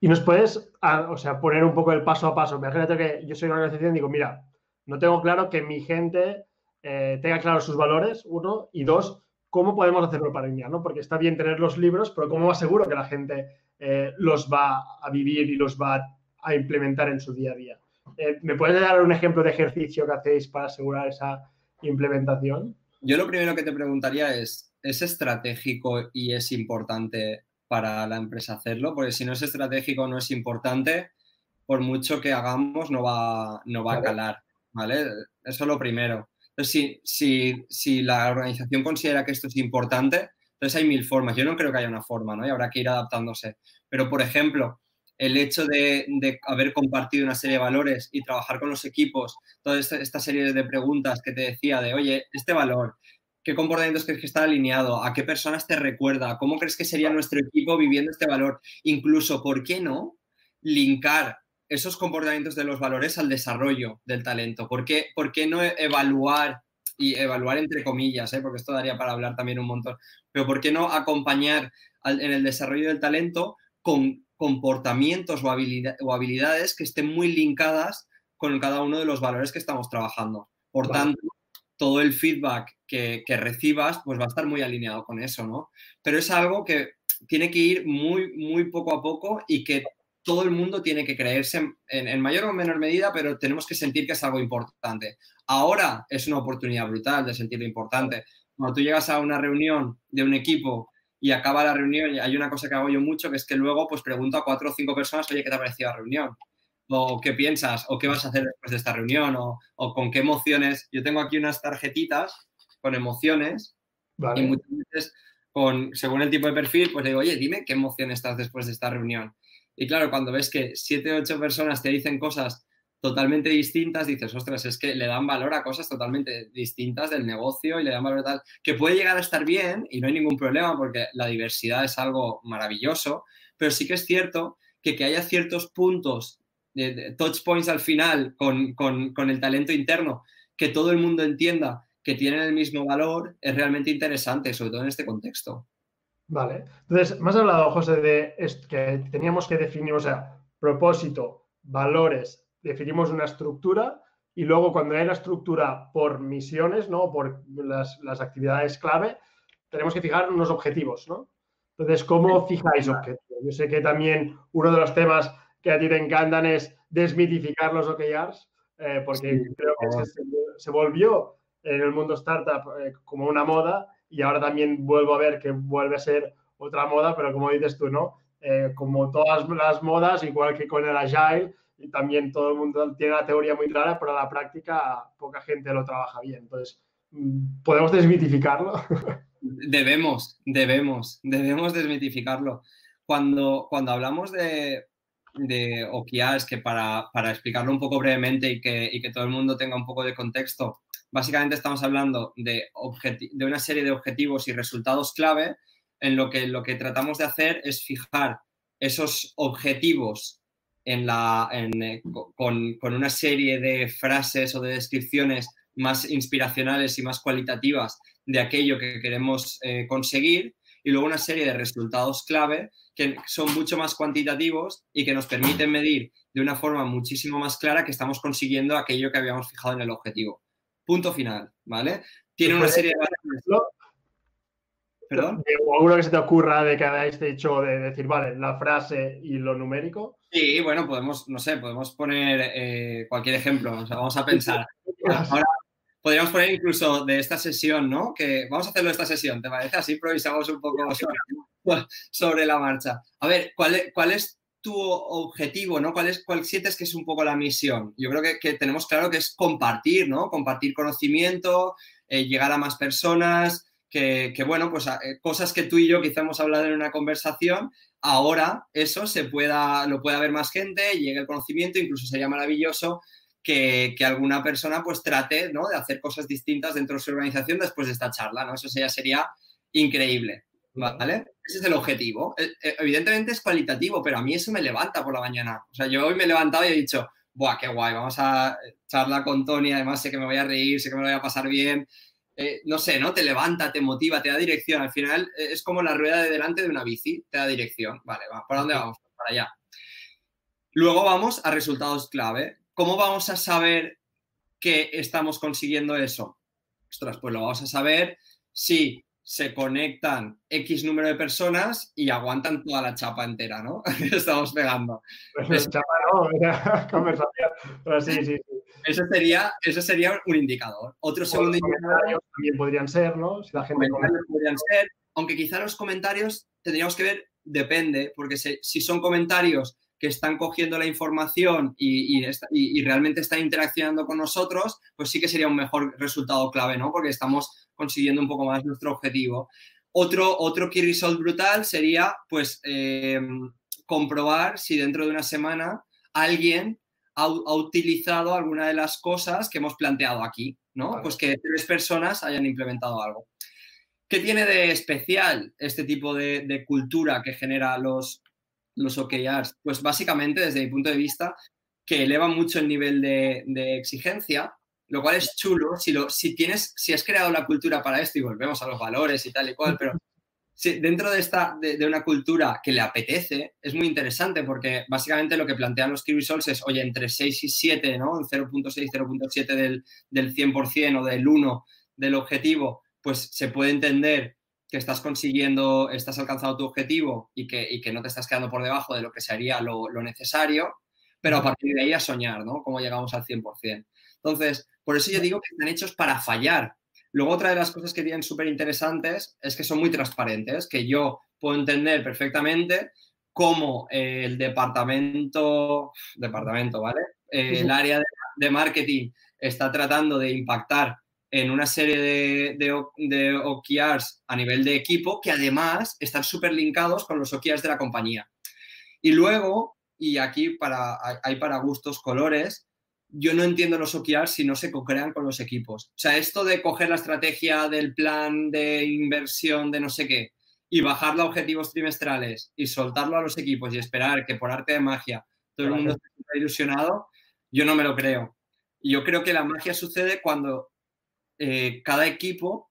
Y nos puedes, o sea, poner un poco el paso a paso. Imagínate que yo soy una organización y digo, mira, no tengo claro que mi gente eh, tenga claros sus valores, uno, y dos, ¿cómo podemos hacerlo para ella? ¿no? Porque está bien tener los libros, pero ¿cómo aseguro que la gente eh, los va a vivir y los va a implementar en su día a día? Eh, ¿Me puedes dar un ejemplo de ejercicio que hacéis para asegurar esa implementación? Yo lo primero que te preguntaría es, ¿es estratégico y es importante para la empresa hacerlo, porque si no es estratégico, no es importante, por mucho que hagamos, no va, no va a calar, ¿vale? Eso es lo primero. Entonces, si, si, si la organización considera que esto es importante, entonces hay mil formas. Yo no creo que haya una forma, ¿no? Y habrá que ir adaptándose. Pero, por ejemplo, el hecho de, de, haber compartido una serie de valores y trabajar con los equipos, toda esta, esta, serie de preguntas que te decía de, oye, este valor, ¿Qué comportamientos crees que está alineado? ¿A qué personas te recuerda? ¿Cómo crees que sería nuestro equipo viviendo este valor? Incluso, ¿por qué no linkar esos comportamientos de los valores al desarrollo del talento? ¿Por qué, por qué no evaluar, y evaluar entre comillas, ¿eh? porque esto daría para hablar también un montón, pero ¿por qué no acompañar en el desarrollo del talento con comportamientos o, o habilidades que estén muy linkadas con cada uno de los valores que estamos trabajando? Por tanto, todo el feedback que, recibas, pues va a estar muy alineado con eso, ¿no? Pero es algo que tiene que ir muy, muy poco a poco y que todo el mundo tiene que creerse en, mayor o menor medida, pero tenemos que sentir que es algo importante. Ahora es una oportunidad brutal de sentirlo importante. Cuando tú llegas a una reunión de un equipo y acaba la reunión, y hay una cosa que hago yo mucho, que es que luego pues pregunto a cuatro o cinco personas, oye, ¿qué te ha parecido la reunión? o qué piensas, o qué vas a hacer después de esta reunión, o, con qué emociones. Yo tengo aquí unas tarjetitas con emociones y muchas veces, con, según el tipo de perfil, pues digo, oye, dime qué emoción estás después de esta reunión. Y claro, cuando ves que siete o ocho personas te dicen cosas totalmente distintas, dices, ostras, es que le dan valor a cosas totalmente distintas del negocio y le dan valor a tal, que puede llegar a estar bien y no hay ningún problema porque la diversidad es algo maravilloso, pero sí que es cierto que que haya ciertos puntos touch points al final con, el talento interno, que todo el mundo entienda que tienen el mismo valor, es realmente interesante, sobre todo en este contexto. Vale. Entonces, más hablado, José, de que teníamos que definir, o sea, propósito, valores, definimos una estructura y luego cuando hay la estructura por misiones, ¿no? Por las, actividades clave, tenemos que fijar unos objetivos, ¿no? Entonces, ¿cómo fijáis objetivos? Yo sé que también uno de los temas que a ti te encantan es desmitificar los OKRs, eh, porque creo que se, volvió en el mundo startup eh, como una moda y ahora también vuelvo a ver que vuelve a ser otra moda, pero como dices tú, ¿no? Eh, como todas las modas, igual que con el Agile, y también todo el mundo tiene la teoría muy clara, pero a la práctica poca gente lo trabaja bien. Entonces, mm, ¿podemos desmitificarlo? Debemos, debemos, debemos desmitificarlo. Cuando, cuando hablamos de, de OKRs, que para, para, explicarlo un poco brevemente y que, y que, todo el mundo tenga un poco de contexto, básicamente estamos hablando de, una serie de objetivos y resultados clave en lo que lo que tratamos de hacer es fijar esos objetivos eh, con, con, una serie de frases o de descripciones más inspiracionales y más cualitativas de aquello que queremos eh, conseguir y luego una serie de resultados clave que son mucho más cuantitativos y que nos permiten medir de una forma muchísimo más clara que estamos consiguiendo aquello que habíamos fijado en el objetivo. Punto final, ¿vale? Tiene una serie de... ¿Perdón? ¿O alguno que se te ocurra de que habéis hecho de decir, vale, la frase y lo numérico? Sí, bueno, podemos, no sé, podemos poner eh, cualquier ejemplo. O sea, vamos a pensar. Ahora podríamos poner incluso de esta sesión, ¿no? Que vamos a hacerlo esta sesión, ¿te parece? Así improvisamos un poco sobre, la marcha. A ver, ¿cuál cuál es tu objetivo, ¿no? ¿Cuál, es, ¿Cuál sientes que es un poco la misión? Yo creo que, tenemos claro que es compartir, ¿no? Compartir conocimiento, eh, llegar a más personas, que, bueno, pues eh, cosas que tú y yo quizá hemos hablado en una conversación, ahora eso se pueda, lo pueda ver más gente, llegue el conocimiento, incluso sería maravilloso que, alguna persona pues trate ¿no? de hacer cosas distintas dentro de su organización después de esta charla, ¿no? Eso ya sería increíble, ¿vale? Ese es el objetivo. Eh, eh, evidentemente es cualitativo, pero a mí eso me levanta por la mañana. O sea, yo hoy me he levantado y he dicho, ¡buah, qué guay! Vamos a charlar con Tony, además sé que me voy a reír, sé que me lo voy a pasar bien. Eh, no sé, ¿no? Te levanta, te motiva, te da dirección. Al final es como la rueda de delante de una bici, te da dirección. Vale, va, ¿para dónde vamos? Para allá. Luego vamos a resultados clave. ¿Cómo vamos a saber que estamos consiguiendo eso? Ostras, pues lo vamos a saber si se conectan X número de personas y aguantan toda la chapa entera, ¿no? Estamos pegando. Pues chapa no, conversación. Pero sí, sí, sí. Ese sería, ese sería un indicador. Otro segundo indicador. También podrían ser, ¿no? Si la gente podrían ser, aunque quizá los comentarios tendríamos que ver, depende, porque si son comentarios que están cogiendo la información y, y, realmente están interaccionando con nosotros, pues sí que sería un mejor resultado clave, ¿no? Porque estamos consiguiendo un poco más nuestro objetivo. Otro, otro key result brutal sería, pues, eh, comprobar si dentro de una semana alguien ha, utilizado alguna de las cosas que hemos planteado aquí, ¿no? Pues que tres personas hayan implementado algo. ¿Qué tiene de especial este tipo de cultura que genera los, los OKRs? Pues básicamente, desde mi punto de vista, que eleva mucho el nivel de, exigencia, lo cual es chulo si, lo, si, tienes, si has creado la cultura para esto y volvemos a los valores y tal y cual, pero si dentro de, esta, de, una cultura que le apetece, es muy interesante porque básicamente lo que plantean los results es, oye, entre 6 y 7, ¿no? 0.6, 0.7 del, del 100% o del 1 del objetivo, pues se puede entender que estás consiguiendo, estás alcanzando tu objetivo y que, que no te estás quedando por debajo de lo que sería lo, necesario, pero a partir de ahí a soñar, ¿no? Cómo llegamos al 100%. Entonces, por eso yo digo que están hechos para fallar. Luego, otra de las cosas que tienen súper interesantes es que son muy transparentes, que yo puedo entender perfectamente cómo el departamento, departamento, ¿vale? el área de, de marketing está tratando de impactar en una serie de, de, OKRs a nivel de equipo que además están súper linkados con los OKRs de la compañía. Y luego, y aquí para, hay para gustos colores, yo no entiendo los OKRs si no se co-crean con los equipos. O sea, esto de coger la estrategia del plan de inversión de no sé qué y bajarlo a objetivos trimestrales y soltarlo a los equipos y esperar que por arte de magia todo el mundo esté ilusionado, yo no me lo creo. Y yo creo que la magia sucede cuando eh, cada equipo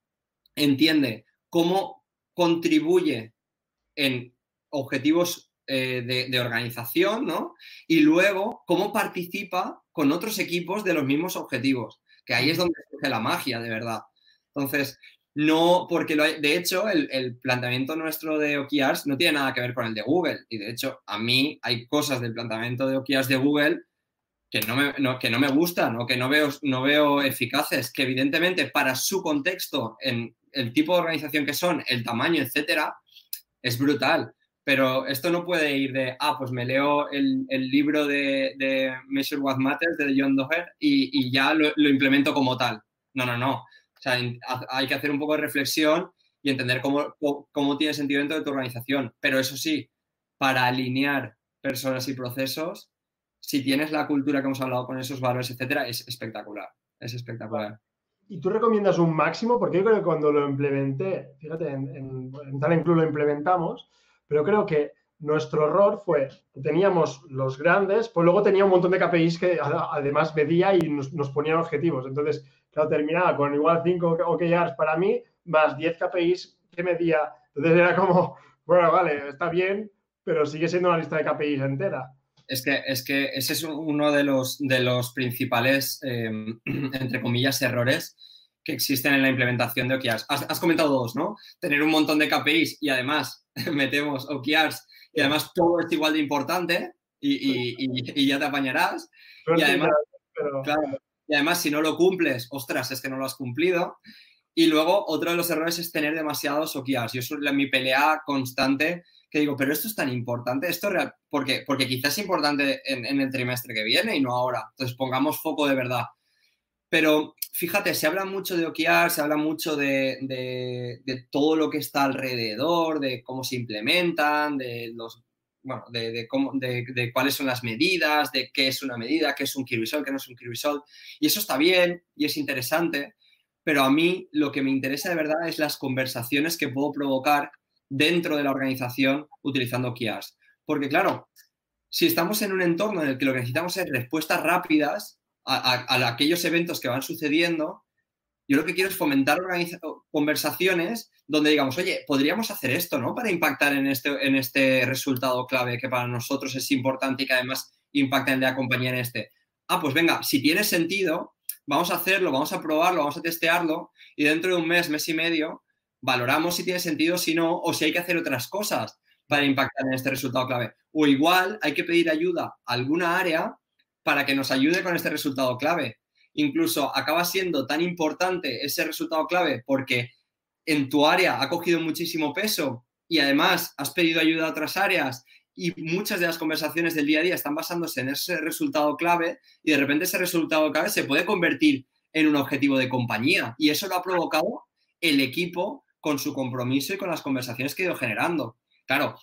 entiende cómo contribuye en objetivos eh, de, organización, ¿no? Y luego cómo participa con otros equipos de los mismos objetivos, que ahí es donde surge la magia, de verdad. Entonces, no, porque de hecho el, planteamiento nuestro de OKRs no tiene nada que ver con el de Google. Y de hecho, a mí hay cosas del planteamiento de OKRs de Google que no me, que no me gustan o que no veo, no veo eficaces, que evidentemente para su contexto, en el tipo de organización que son, el tamaño, etcétera, es brutal. Pero esto no puede ir de, ah, pues me leo el, libro de, de, Measure What Matters de John Doher y, ya lo, lo implemento como tal. No, no, no o sea, hay que hacer un poco de reflexión y entender cómo, cómo tiene sentido dentro de tu organización. Pero eso sí, para alinear personas y procesos, si tienes la cultura que hemos hablado con esos valores, etcétera, es espectacular. Es espectacular. ¿Y tú recomiendas un máximo? Porque yo creo que cuando lo implementé, fíjate, en, en, Club lo implementamos, pero creo que nuestro error fue que teníamos los grandes, pues luego tenía un montón de KPIs que además medía y nos, nos ponían objetivos. Entonces, claro, terminaba con igual 5 OKRs para mí, más 10 KPIs que medía. Entonces era como, bueno, vale, está bien, pero sigue siendo una lista de KPIs entera. Es que, es que ese es uno de los, de los principales, eh, entre comillas, errores que existen en la implementación de OKRs. Has, has, comentado dos, ¿no? Tener un montón de KPIs y además metemos OKRs y además todo es igual de importante y, y, ya te apañarás. Y además, claro, y además, si no lo cumples, ostras, es que no lo has cumplido. Y luego, otro de los errores es tener demasiados OKRs. Yo eso es mi pelea constante, digo, pero esto es tan importante, esto real, porque, porque quizás es importante en, el trimestre que viene y no ahora. Entonces, pongamos foco de verdad. Pero fíjate, se habla mucho de OKR, se habla mucho de, de, todo lo que está alrededor, de cómo se implementan, de los bueno, de, cómo, de, cuáles son las medidas, de qué es una medida, qué es un key qué no es un key. Y eso está bien y es interesante, pero a mí lo que me interesa de verdad es las conversaciones que puedo provocar dentro de la organización utilizando KIAS. Porque claro, si estamos en un entorno en el que lo que necesitamos es respuestas rápidas a aquellos eventos que van sucediendo, yo lo que quiero es fomentar conversaciones donde digamos, oye, podríamos hacer esto, ¿no? Para impactar en este, en este resultado clave que para nosotros es importante y que además impacta en la compañía en este. Ah, pues venga, si tiene sentido, vamos a hacerlo, vamos a probarlo, vamos a testearlo y dentro de un mes, mes y medio, valoramos si tiene sentido, si no, o si hay que hacer otras cosas para impactar en este resultado clave. O igual hay que pedir ayuda a alguna área para que nos ayude con este resultado clave. Incluso acaba siendo tan importante ese resultado clave porque en tu área ha cogido muchísimo peso y además has pedido ayuda a otras áreas y muchas de las conversaciones del día a día están basándose en ese resultado clave y de repente ese resultado clave se puede convertir en un objetivo de compañía. Y eso lo ha provocado el equipo con su compromiso y con las conversaciones que ha ido generando. Claro,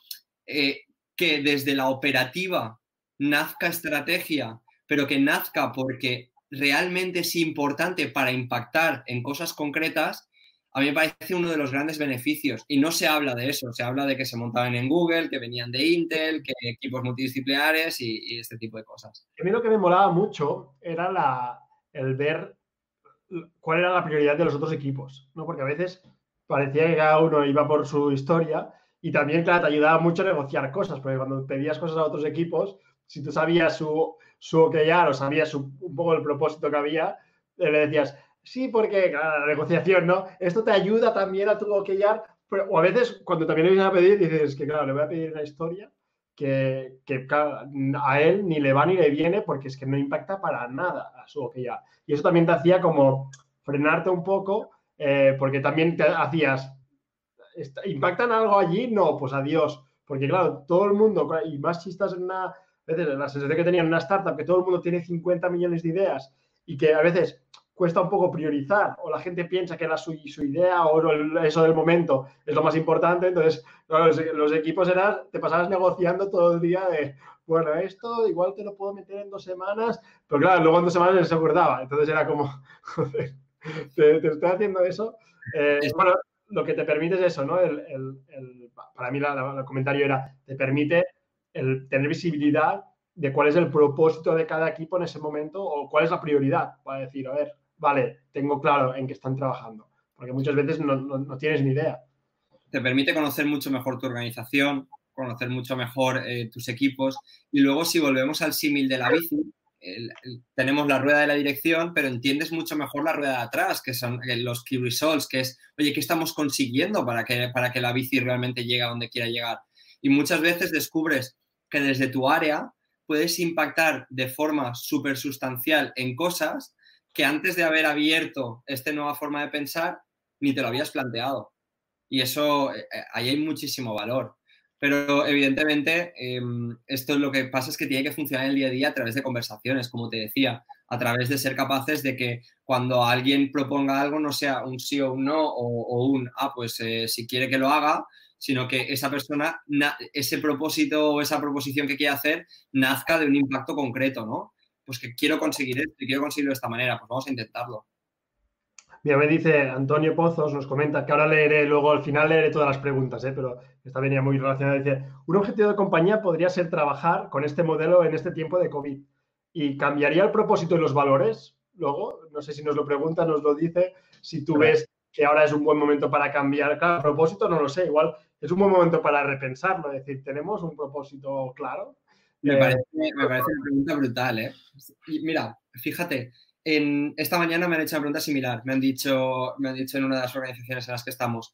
eh, que desde la operativa nazca estrategia, pero que nazca porque realmente es importante para impactar en cosas concretas, a mí me parece uno de los grandes beneficios. Y no se habla de eso, se habla de que se montaban en Google, que venían de Intel, que equipos multidisciplinares y, este tipo de cosas. A mí lo que me molaba mucho era la, el ver cuál era la prioridad de los otros equipos, ¿no? Porque a veces parecía que cada uno iba por su historia y también, claro, te ayudaba mucho a negociar cosas, porque cuando pedías cosas a otros equipos, si tú sabías su, su ya o sabías un poco el propósito que había, eh, le decías, sí, porque la negociación, ¿no? Esto te ayuda también a tu OKR, pero, o a veces cuando también le vienes a pedir, dices que, claro, le voy a pedir una historia que, que a él ni le va ni le viene porque es que no impacta para nada a su OKR. Y eso también te hacía como frenarte un poco, eh, porque también te hacías, ¿impactan algo allí? No, pues adiós. Porque claro, todo el mundo, y más si estás en una veces la sensación que tenían en una startup, que todo el mundo tiene 50 millones de ideas y que a veces cuesta un poco priorizar o la gente piensa que era su, su idea o eso del momento es lo más importante, entonces los, equipos eran, te pasabas negociando todo el día de, bueno, esto igual te lo puedo meter en dos semanas, pero claro, luego en dos semanas se acordaba, entonces era como, joder, te, estoy haciendo eso. Eh, bueno, lo que te permite es eso, ¿no? El, el, para mí el comentario era, te permite el tener visibilidad de cuál es el propósito de cada equipo en ese momento o cuál es la prioridad para decir, a ver, vale, tengo claro en qué están trabajando, porque muchas veces no, tienes ni idea. Te permite conocer mucho mejor tu organización, conocer mucho mejor eh, tus equipos y luego si volvemos al símil de la bici, tenemos la rueda de la dirección, pero entiendes mucho mejor la rueda de atrás, que son eh, los key results, que es, oye, ¿qué estamos consiguiendo para que, para que la bici realmente llegue a donde quiera llegar? Y muchas veces descubres que desde tu área puedes impactar de forma súper sustancial en cosas que antes de haber abierto esta nueva forma de pensar, ni te lo habías planteado. Y eso, eh, ahí hay muchísimo valor. Pero evidentemente, em, esto es lo que pasa es que tiene que funcionar el día a día a través de conversaciones, como te decía, a través de ser capaces de que cuando alguien proponga algo no sea un sí o un no o, un, ah, pues eh, si quiere que lo haga, sino que esa persona, ese propósito o esa proposición que quiere hacer nazca de un impacto concreto, ¿no? Pues que quiero conseguir esto y quiero conseguirlo de esta manera, pues vamos a intentarlo. Mira, me dice Antonio Pozos, nos comenta que ahora leeré, luego al final leeré todas las preguntas, ¿eh? pero esta venía muy relacionada. Dice, un objetivo de compañía podría ser trabajar con este modelo en este tiempo de COVID. ¿Y cambiaría el propósito y los valores? Luego, no sé si nos lo pregunta, nos lo dice, si tú ves que ahora es un buen momento para cambiar. Claro, propósito no lo sé, igual es un buen momento para repensarlo, es decir, ¿tenemos un propósito claro? Me, parece, me parece una pregunta brutal, ¿eh? mira, fíjate, esta mañana me han hecho una pregunta similar. Me han dicho, me han dicho en una de las organizaciones en las que estamos,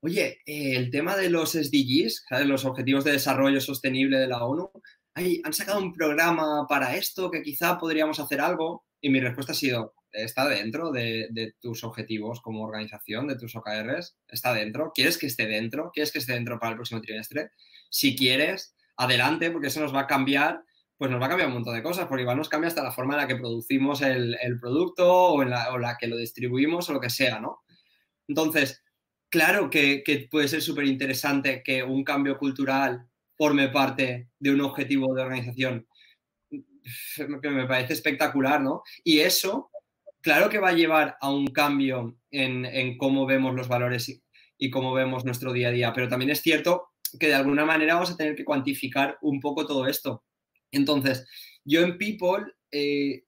oye, eh, el tema de los SDGs, los Objetivos de Desarrollo Sostenible de la ONU, han sacado un programa para esto que quizá podríamos hacer algo. Y mi respuesta ha sido, está dentro de, de, tus objetivos como organización, de tus OKRs, está dentro. ¿Quieres que esté dentro? ¿Quieres que esté dentro para el próximo trimestre? Si quieres, adelante, porque eso nos va a cambiar pues nos va a cambiar un montón de cosas, porque igual nos cambia hasta la forma en la que producimos el, producto o en la, que lo distribuimos o lo que sea, ¿no? Entonces, claro que, puede ser súper interesante que un cambio cultural forme parte de un objetivo de organización. Que me parece espectacular, ¿no? Y eso, claro que va a llevar a un cambio en, cómo vemos los valores y cómo vemos nuestro día a día, pero también es cierto que de alguna manera vamos a tener que cuantificar un poco todo esto. Entonces, yo en People eh,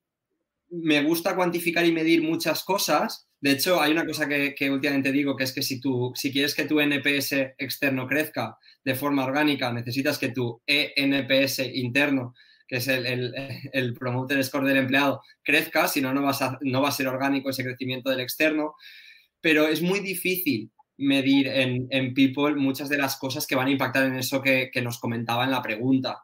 me gusta cuantificar y medir muchas cosas. De hecho, hay una cosa que, últimamente digo, que es que si, tú, si quieres que tu NPS externo crezca de forma orgánica, necesitas que tu ENPS interno, que es el, el, promoter score del empleado, crezca, si no, no, no va a ser orgánico ese crecimiento del externo. Pero es muy difícil medir en, People muchas de las cosas que van a impactar en eso que, que nos comentaba en la pregunta.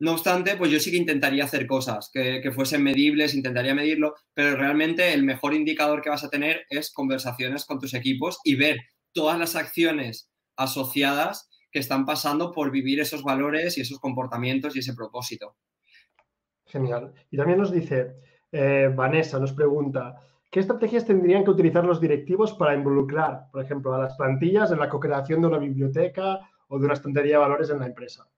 No obstante, pues yo sí que intentaría hacer cosas que, fuesen medibles, intentaría medirlo, pero realmente el mejor indicador que vas a tener es conversaciones con tus equipos y ver todas las acciones asociadas que están pasando por vivir esos valores y esos comportamientos y ese propósito. Genial. Y también nos dice, eh, Vanessa nos pregunta, ¿qué estrategias tendrían que utilizar los directivos para involucrar, por ejemplo, a las plantillas en la co-creación de una biblioteca o de una estantería de valores en la empresa?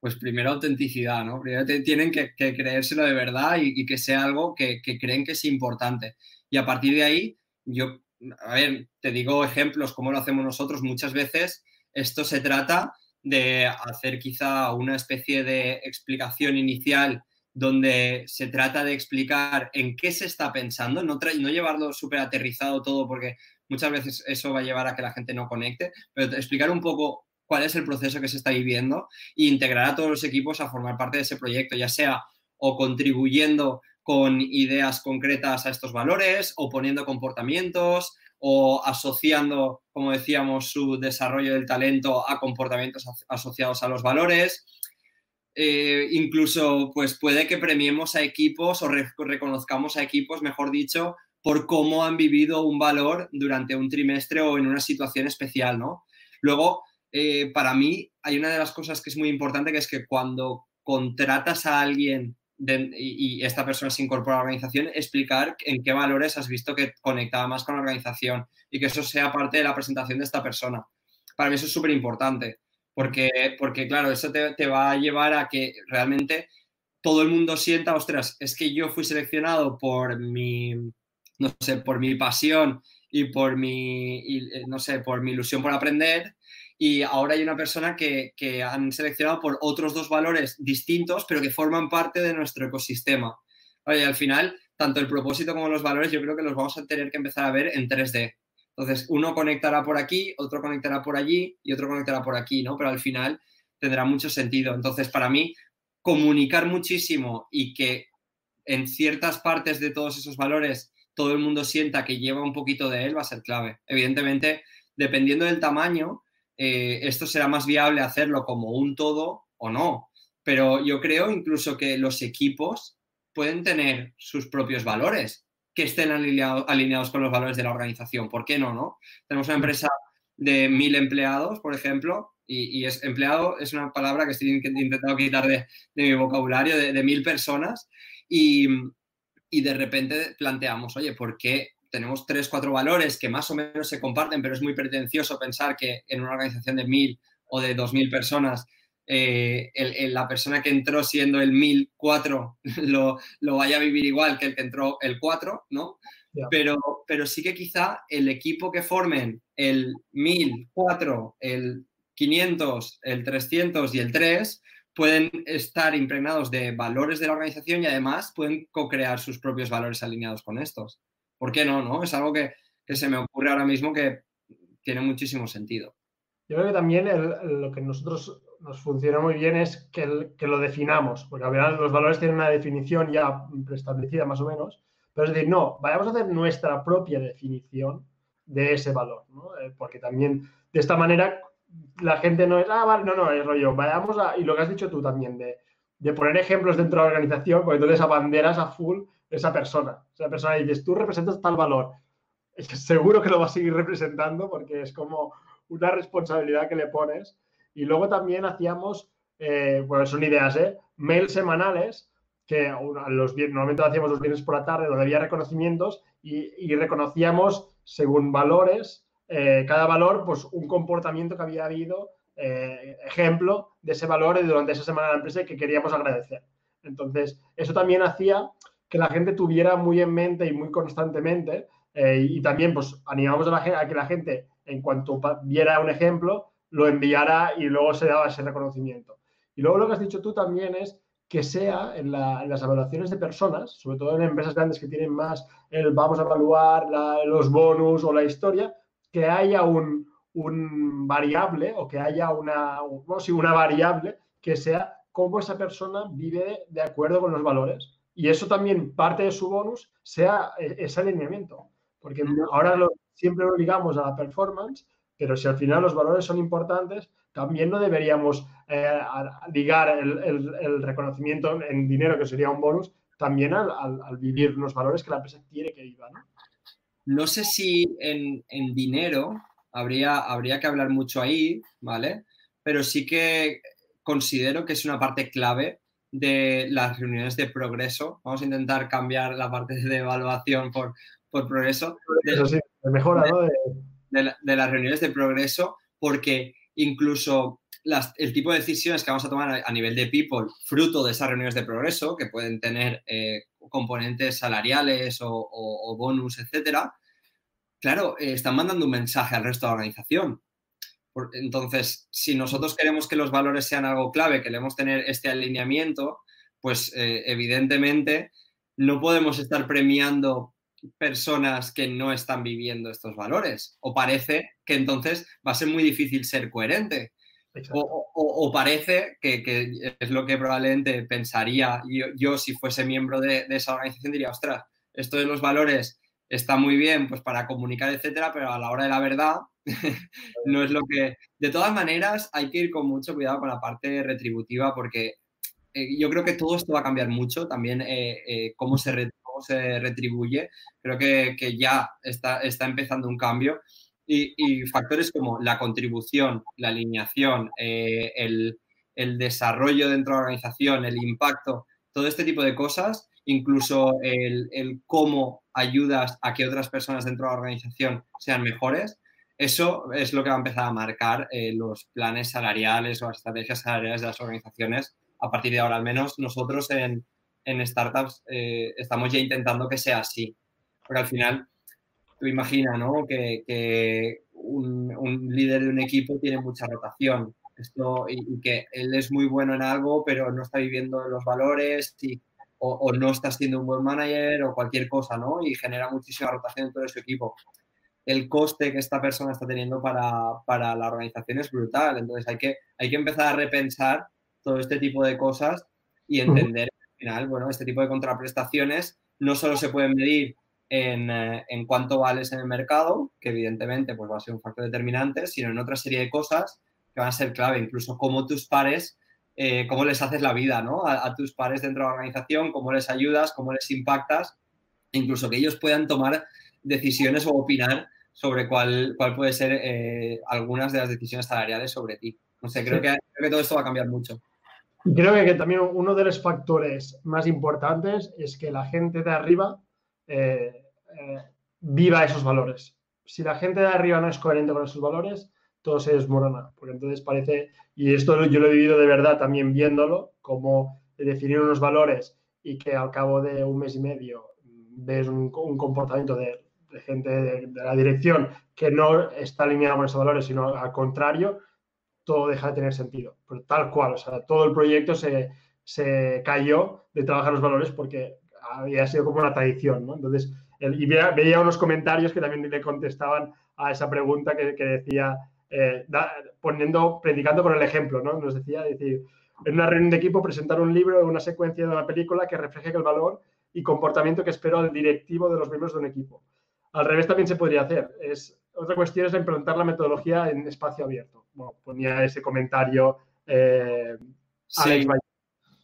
Pues primero autenticidad, ¿no? Primero tienen que, creérselo de verdad y, que sea algo que, creen que es importante. Y a partir de ahí, yo, a ver, te digo ejemplos, como lo hacemos nosotros muchas veces, esto se trata de hacer quizá una especie de explicación inicial donde se trata de explicar en qué se está pensando, no, no llevarlo súper aterrizado todo porque muchas veces eso va a llevar a que la gente no conecte, pero explicar un poco cuál es el proceso que se está viviendo e integrar a todos los equipos a formar parte de ese proyecto, ya sea o contribuyendo con ideas concretas a estos valores o poniendo comportamientos o asociando, como decíamos, su desarrollo del talento a comportamientos asociados a los valores. Eh, incluso, pues puede que premiemos a equipos o reconozcamos a equipos, mejor dicho, por cómo han vivido un valor durante un trimestre o en una situación especial, ¿no? Luego, eh, para mí hay una de las cosas que es muy importante, que es que cuando contratas a alguien y, esta persona se incorpora a la organización, explicar en qué valores has visto que conectaba más con la organización y que eso sea parte de la presentación de esta persona. Para mí eso es súper importante, porque, porque claro, eso te, te va a llevar a que realmente todo el mundo sienta, ostras, es que yo fui seleccionado por mi, no sé, por mi pasión y por mi, y, no sé, por mi ilusión por aprender y ahora hay una persona que, han seleccionado por otros dos valores distintos, pero que forman parte de nuestro ecosistema. Y al final, tanto el propósito como los valores, yo creo que los vamos a tener que empezar a ver en 3D. Entonces, uno conectará por aquí, otro conectará por allí y otro conectará por aquí, ¿no? Pero al final tendrá mucho sentido. Entonces, para mí, comunicar muchísimo y que en ciertas partes de todos esos valores todo el mundo sienta que lleva un poquito de él, va a ser clave. Evidentemente, dependiendo del tamaño, eh, esto será más viable hacerlo como un todo o no. Pero yo creo incluso que los equipos pueden tener sus propios valores que estén alineados con los valores de la organización. ¿Por qué no? no? Tenemos una empresa de mil empleados, por ejemplo, y, es empleado es una palabra que estoy intentando quitar de, mi vocabulario, de, mil personas, y, y, de repente planteamos, oye, ¿por qué tenemos tres, cuatro valores que más o menos se comparten, pero es muy pretencioso pensar que en una organización de mil o de dos mil personas eh, la persona que entró siendo el 1004 lo, lo vaya a vivir igual que el que entró el 4, ¿no? Pero, pero sí que quizá el equipo que formen el 1004, el 500, el 300 y el 3 pueden estar impregnados de valores de la organización y además pueden co-crear sus propios valores alineados con estos. ¿Por qué no? no? Es algo que, que se me ocurre ahora mismo que tiene muchísimo sentido. Yo creo que también lo que nosotros nos funciona muy bien es que, que lo definamos, porque al final los valores tienen una definición ya preestablecida más o menos, pero es decir, no, vayamos a hacer nuestra propia definición de ese valor. Eh, porque también de esta manera la gente no es, ah, vale, no, no, es rollo, vayamos a, y lo que has dicho tú también, de, de poner ejemplos dentro de la organización, porque entonces abanderas a full esa persona, esa persona y dices, tú representas tal valor, es seguro que lo vas a seguir representando porque es como una responsabilidad que le pones. Y luego también hacíamos, eh, bueno, son ideas, ¿eh? Mails semanales, que los, normalmente lo hacíamos los viernes por la tarde, donde había reconocimientos y, reconocíamos según valores, eh, cada valor, pues un comportamiento que había habido, eh, ejemplo de ese valor durante esa semana de la empresa que queríamos agradecer. Entonces, eso también hacía que la gente tuviera muy en mente y muy constantemente, y también pues animamos a, la, a que la gente en cuanto viera un ejemplo, lo enviara y luego se daba ese reconocimiento. Y luego lo que has dicho tú también es que sea en, las evaluaciones de personas, sobre todo en empresas grandes que tienen más el vamos a evaluar los bonus o la historia, que haya un, variable o que haya una, una variable que sea cómo esa persona vive de acuerdo con los valores. Y eso también parte de su bonus sea e, ese alineamiento. Porque ahora lo, siempre lo ligamos a la performance, pero si al final los valores son importantes, también no deberíamos eh, ligar el, reconocimiento en dinero, que sería un bonus, también al, vivir los valores que la empresa quiere que viva. ¿no? no sé si en, dinero habría, habría que hablar mucho ahí, ¿vale? Pero sí que considero que es una parte clave de las reuniones de progreso. Vamos a intentar cambiar la parte de evaluación por, por progreso. Eso sí, mejora, ¿no? De, las reuniones de progreso, porque incluso el tipo de decisiones que vamos a tomar a, nivel de people, fruto de esas reuniones de progreso, que pueden tener eh, componentes salariales o, bonus, etcétera, claro, eh, están mandando un mensaje al resto de la organización. Entonces, si nosotros queremos que los valores sean algo clave, queremos tener este alineamiento, pues eh, evidentemente no podemos estar premiando personas que no están viviendo estos valores. O parece que entonces va a ser muy difícil ser coherente. O, parece que, es lo que probablemente pensaría yo, si fuese miembro de, esa organización, diría, ostras, esto de los valores está muy bien pues para comunicar, etcétera, pero a la hora de la verdad no es lo que... De todas maneras, hay que ir con mucho cuidado con la parte retributiva porque eh, yo creo que todo esto va a cambiar mucho, también eh, eh, cómo se se retribuye, creo que, ya está, está empezando un cambio. Y, factores como la contribución, la alineación, eh, el, desarrollo dentro de la organización, el impacto, todo este tipo de cosas, incluso el, cómo ayudas a que otras personas dentro de la organización sean mejores, eso es lo que va a empezar a marcar eh, los planes salariales o las estrategias salariales de las organizaciones a partir de ahora, al menos nosotros en, en startups eh, estamos ya intentando que sea así. Porque al final, tú imaginas, ¿no? Que, un, líder de un equipo tiene mucha rotación. Esto, y, que él es muy bueno en algo, pero no está viviendo los valores y, o, no está siendo un buen manager o cualquier cosa, ¿no? Y genera muchísima rotación en todo su equipo. El coste que esta persona está teniendo para, para la organización es brutal. Entonces hay que, hay que empezar a repensar todo este tipo de cosas y entender final, bueno, este tipo de contraprestaciones no solo se pueden medir en, eh, en, cuánto vales en el mercado, que evidentemente pues, va a ser un factor determinante, sino en otra serie de cosas que van a ser clave, incluso cómo tus pares, eh, cómo les haces la vida ¿no? a, a, tus pares dentro de la organización, cómo les ayudas, cómo les impactas, incluso que ellos puedan tomar decisiones o opinar sobre cuál, cuál puede ser eh, algunas de las decisiones salariales sobre ti. No sé, creo, sí. que, creo que todo esto va a cambiar mucho. Creo que también uno de los factores más importantes es que la gente de arriba eh, eh, viva esos valores. Si la gente de arriba no es coherente con esos valores, todo se desmorona. Porque entonces parece, y esto yo lo he vivido de verdad también viéndolo, como definir unos valores y que al cabo de un mes y medio ves un, un comportamiento de, de gente de, de, la dirección que no está alineado con esos valores, sino al contrario, todo deja de tener sentido. Pero tal cual, o sea, todo el proyecto se, se cayó de trabajar los valores porque había sido como una tradición, ¿no? Entonces, y veía, veía, unos comentarios que también le contestaban a esa pregunta que, que decía, eh, da, poniendo, predicando con el ejemplo, ¿no? Nos decía, decir, en una reunión de equipo presentar un libro o una secuencia de una película que refleje el valor y comportamiento que espero al directivo de los miembros de un equipo. Al revés también se podría hacer. Es, otra cuestión es implementar la metodología en espacio abierto. Bueno, ponía ese comentario eh, sí. Alex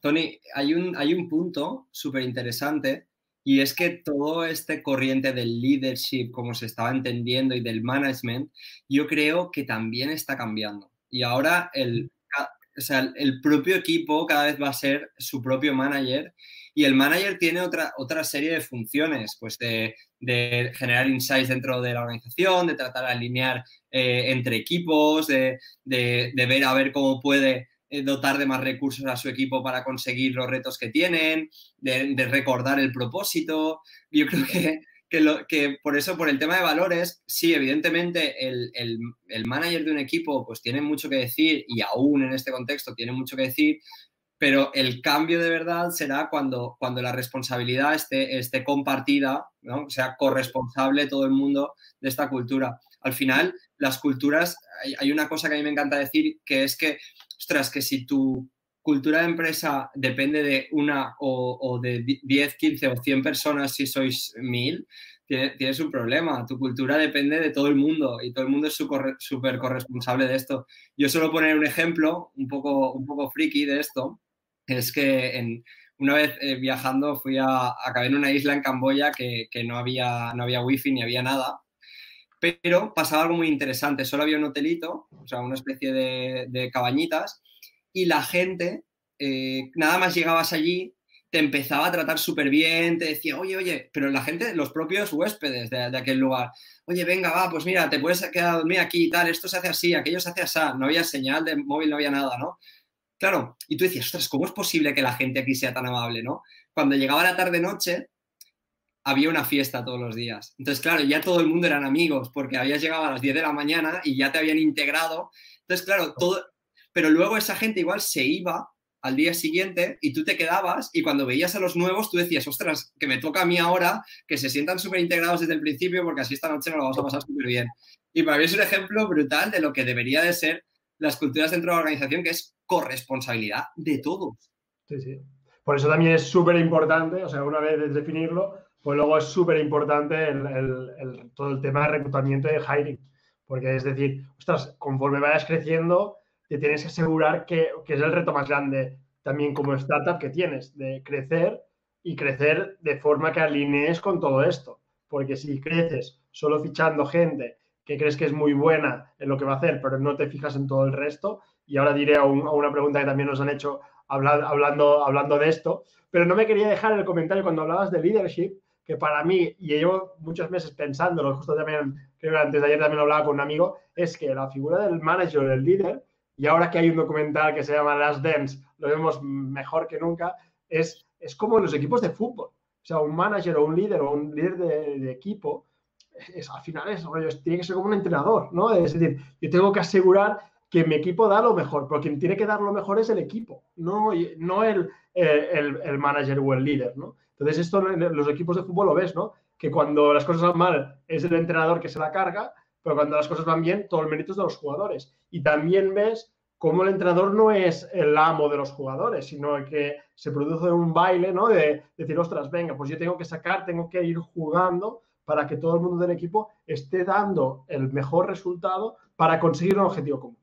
Tony, hay un, hay un punto súper interesante y es que todo este corriente del leadership, como se estaba entendiendo, y del management, yo creo que también está cambiando. Y ahora el, o sea, el propio equipo cada vez va a ser su propio manager y el manager tiene otra, otra serie de funciones, pues de, de generar insights dentro de la organización, de tratar de alinear eh, entre equipos, de, de, de, ver a ver cómo puede dotar de más recursos a su equipo para conseguir los retos que tienen, de, recordar el propósito. Yo creo que, que, lo, que, por eso, por el tema de valores, sí, evidentemente el, el, el manager de un equipo pues tiene mucho que decir y aún en este contexto tiene mucho que decir, pero el cambio de verdad será cuando, cuando la responsabilidad esté, esté compartida, ¿no? sea corresponsable todo el mundo de esta cultura. Al final, las culturas, hay, hay, una cosa que a mí me encanta decir, que es que, ostras, que si tu cultura de empresa depende de una o, o de 10, 15 o 100 personas, si sois mil, tienes un problema. Tu cultura depende de todo el mundo y todo el mundo es súper corresponsable de esto. Yo suelo poner un ejemplo un poco, un poco friki de esto, es que en, una vez eh, viajando fui a, acabé en una isla en Camboya que, que, no, había, no había wifi ni había nada, pero pasaba algo muy interesante, solo había un hotelito, o sea, una especie de, cabañitas, y la gente, eh, nada más llegabas allí, te empezaba a tratar súper bien, te decía, oye, oye, pero la gente, los propios huéspedes de, de, aquel lugar, oye, venga, va, pues mira, te puedes quedar a dormir aquí y tal, esto se hace así, aquello se hace así, no había señal de móvil, no había nada, ¿no? Claro, y tú decías, ostras, ¿cómo es posible que la gente aquí sea tan amable, no? Cuando llegaba la tarde-noche, había una fiesta todos los días. Entonces, claro, ya todo el mundo eran amigos porque habías llegado a las 10 de la mañana y ya te habían integrado. Entonces, claro, todo... Pero luego esa gente igual se iba al día siguiente y tú te quedabas y cuando veías a los nuevos tú decías, ostras, que me toca a mí ahora que se sientan súper integrados desde el principio porque así esta noche nos lo vamos a pasar súper bien. Y para mí es un ejemplo brutal de lo que debería de ser las culturas dentro de la organización, que es corresponsabilidad de todos. Sí, sí. Por eso también es súper importante, o sea, una vez definirlo, pues luego es súper importante el, todo el tema de reclutamiento y de hiring. Porque es decir, ostras, conforme vayas creciendo, te tienes que asegurar que, que es el reto más grande también como startup que tienes, de crecer y crecer de forma que alinees con todo esto. Porque si creces solo fichando gente que crees que es muy buena en lo que va a hacer, pero no te fijas en todo el resto. Y ahora diré a una pregunta que también nos han hecho hablar, hablando, hablando de esto, pero no me quería dejar el comentario cuando hablabas de leadership, que para mí, y llevo muchos meses pensándolo, justo también, creo que antes de ayer también hablaba con un amigo, es que la figura del manager, del líder, y ahora que hay un documental que se llama Last Dance, lo vemos mejor que nunca, es, es como en los equipos de fútbol. O sea, un manager o un líder o un líder de, de equipo es, al final es, tiene que ser como un entrenador, ¿no? Es decir, yo tengo que asegurar que mi equipo da lo mejor, pero quien tiene que dar lo mejor es el equipo, no, no el, el, el manager o el líder, ¿no? Entonces, esto los equipos de fútbol lo ves, ¿no? Que cuando las cosas van mal es el entrenador que se la carga, pero cuando las cosas van bien, todo el mérito es de los jugadores. Y también ves cómo el entrenador no es el amo de los jugadores, sino que se produce un baile, ¿no? De, decir, ostras, venga, pues yo tengo que sacar, tengo que ir jugando para que todo el mundo del equipo esté dando el mejor resultado para conseguir un objetivo común.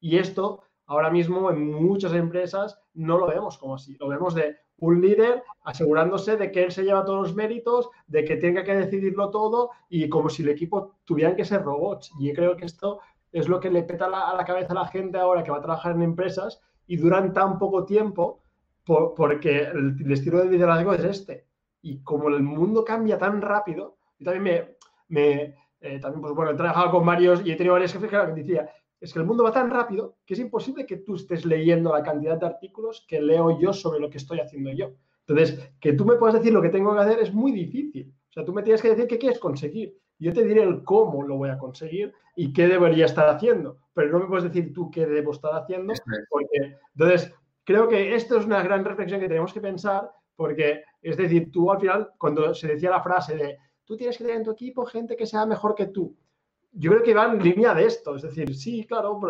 Y esto ahora mismo en muchas empresas no lo vemos como así, lo vemos de un líder asegurándose de que él se lleva todos los méritos, de que tenga que decidirlo todo y como si el equipo tuvieran que ser robots. Y yo creo que esto es lo que le peta a la cabeza a la gente ahora que va a trabajar en empresas y duran tan poco tiempo porque el, estilo de liderazgo es este. Y como el mundo cambia tan rápido, yo también me, eh, también, pues bueno, he trabajado con varios y he tenido varios jefes que me decía, es que el mundo va tan rápido que es imposible que tú estés leyendo la cantidad de artículos que leo yo sobre lo que estoy haciendo yo. Entonces, que tú me puedas decir lo que tengo que hacer es muy difícil. O sea, tú me tienes que decir qué quieres conseguir. Yo te diré el cómo lo voy a conseguir y qué debería estar haciendo, pero no me puedes decir tú qué debo estar haciendo. Porque, entonces, creo que esto es una gran reflexión que tenemos que pensar, porque, es decir, tú al final, cuando se decía la frase de tú tienes que tener en tu equipo gente que sea mejor que tú, yo creo que va en línea de esto, es decir, sí, claro,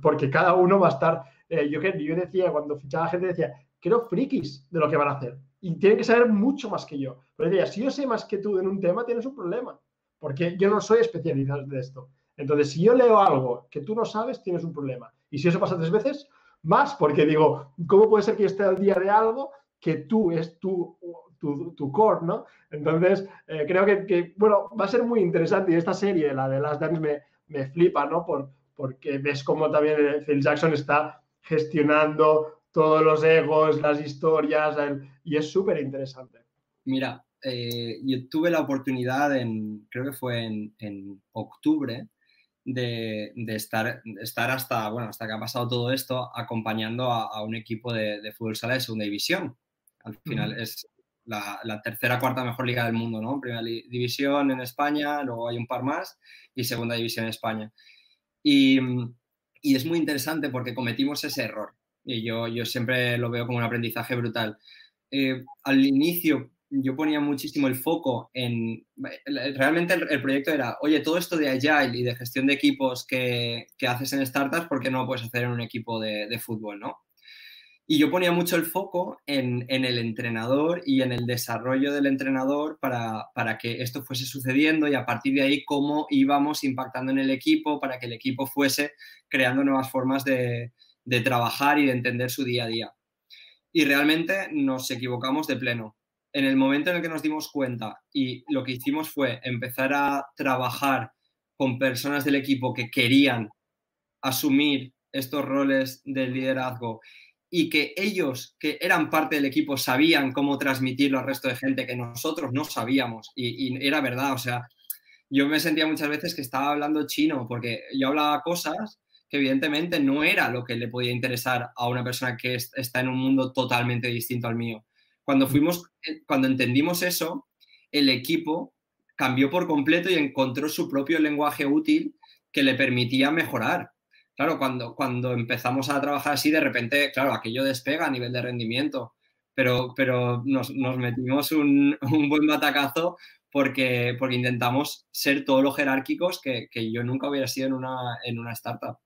porque cada uno va a estar, eh, yo, yo decía, cuando fichaba gente, decía, quiero frikis de lo que van a hacer y tienen que saber mucho más que yo. Pero decía, si yo sé más que tú en un tema, tienes un problema, porque yo no soy especialista de esto. Entonces, si yo leo algo que tú no sabes, tienes un problema. Y si eso pasa tres veces, más, porque digo, ¿cómo puede ser que yo esté al día de algo que tú es tu, tu, core, ¿no? Entonces, eh, creo que, bueno, va a ser muy interesante y esta serie, la de Last Dance, me, me flipa, ¿no? Por, porque ves cómo también Phil Jackson está gestionando todos los egos, las historias, y es súper interesante. Mira, eh, yo tuve la oportunidad, en, creo que fue en, octubre, de, estar, estar hasta, bueno, hasta que ha pasado todo esto acompañando a, un equipo de, fútbol sala de segunda división. Al final es la, tercera, cuarta mejor liga del mundo, ¿no? Primera división en España, luego hay un par más y segunda división en España. Y, es muy interesante porque cometimos ese error y yo, yo siempre lo veo como un aprendizaje brutal. Eh, al inicio yo ponía muchísimo el foco en, realmente el, proyecto era, oye, todo esto de Agile y de gestión de equipos que, que haces en startups, ¿por qué no lo puedes hacer en un equipo de, de fútbol, no? Y yo ponía mucho el foco en, el entrenador y en el desarrollo del entrenador para, que esto fuese sucediendo y a partir de ahí cómo íbamos impactando en el equipo para que el equipo fuese creando nuevas formas de, trabajar y de entender su día a día. Y realmente nos equivocamos de pleno. En el momento en el que nos dimos cuenta y lo que hicimos fue empezar a trabajar con personas del equipo que querían asumir estos roles de liderazgo y que ellos, que eran parte del equipo, sabían cómo transmitirlo al resto de gente que nosotros no sabíamos. Y, era verdad, o sea, yo me sentía muchas veces que estaba hablando chino, porque yo hablaba cosas que evidentemente no era lo que le podía interesar a una persona que está en un mundo totalmente distinto al mío. Cuando fuimos, eh, cuando entendimos eso, el equipo cambió por completo y encontró su propio lenguaje útil que le permitía mejorar claro, cuando, cuando empezamos a trabajar así, de repente, claro, aquello despega a nivel de rendimiento, pero, pero nos, metimos un, buen batacazo porque, porque intentamos ser todo lo jerárquicos que, yo nunca hubiera sido en una, en una startup.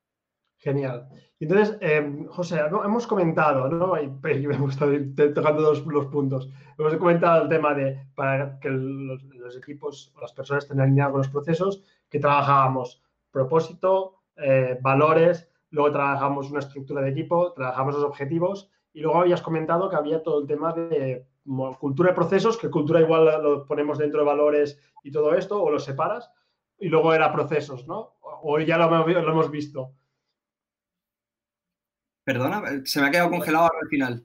Genial. Entonces, eh, José, hemos comentado, ¿no? Y ir tocando dos, los puntos. Hemos comentado el tema de para que los, los equipos o las personas estén alineados con los procesos, que trabajábamos propósito, eh, valores, luego trabajamos una estructura de equipo, trabajamos los objetivos y luego habías comentado que había todo el tema de cultura de procesos, que cultura igual lo ponemos dentro de valores y todo esto, o lo separas, y luego era procesos, ¿no? O ya lo, lo hemos visto. Perdona, se me ha quedado congelado al final.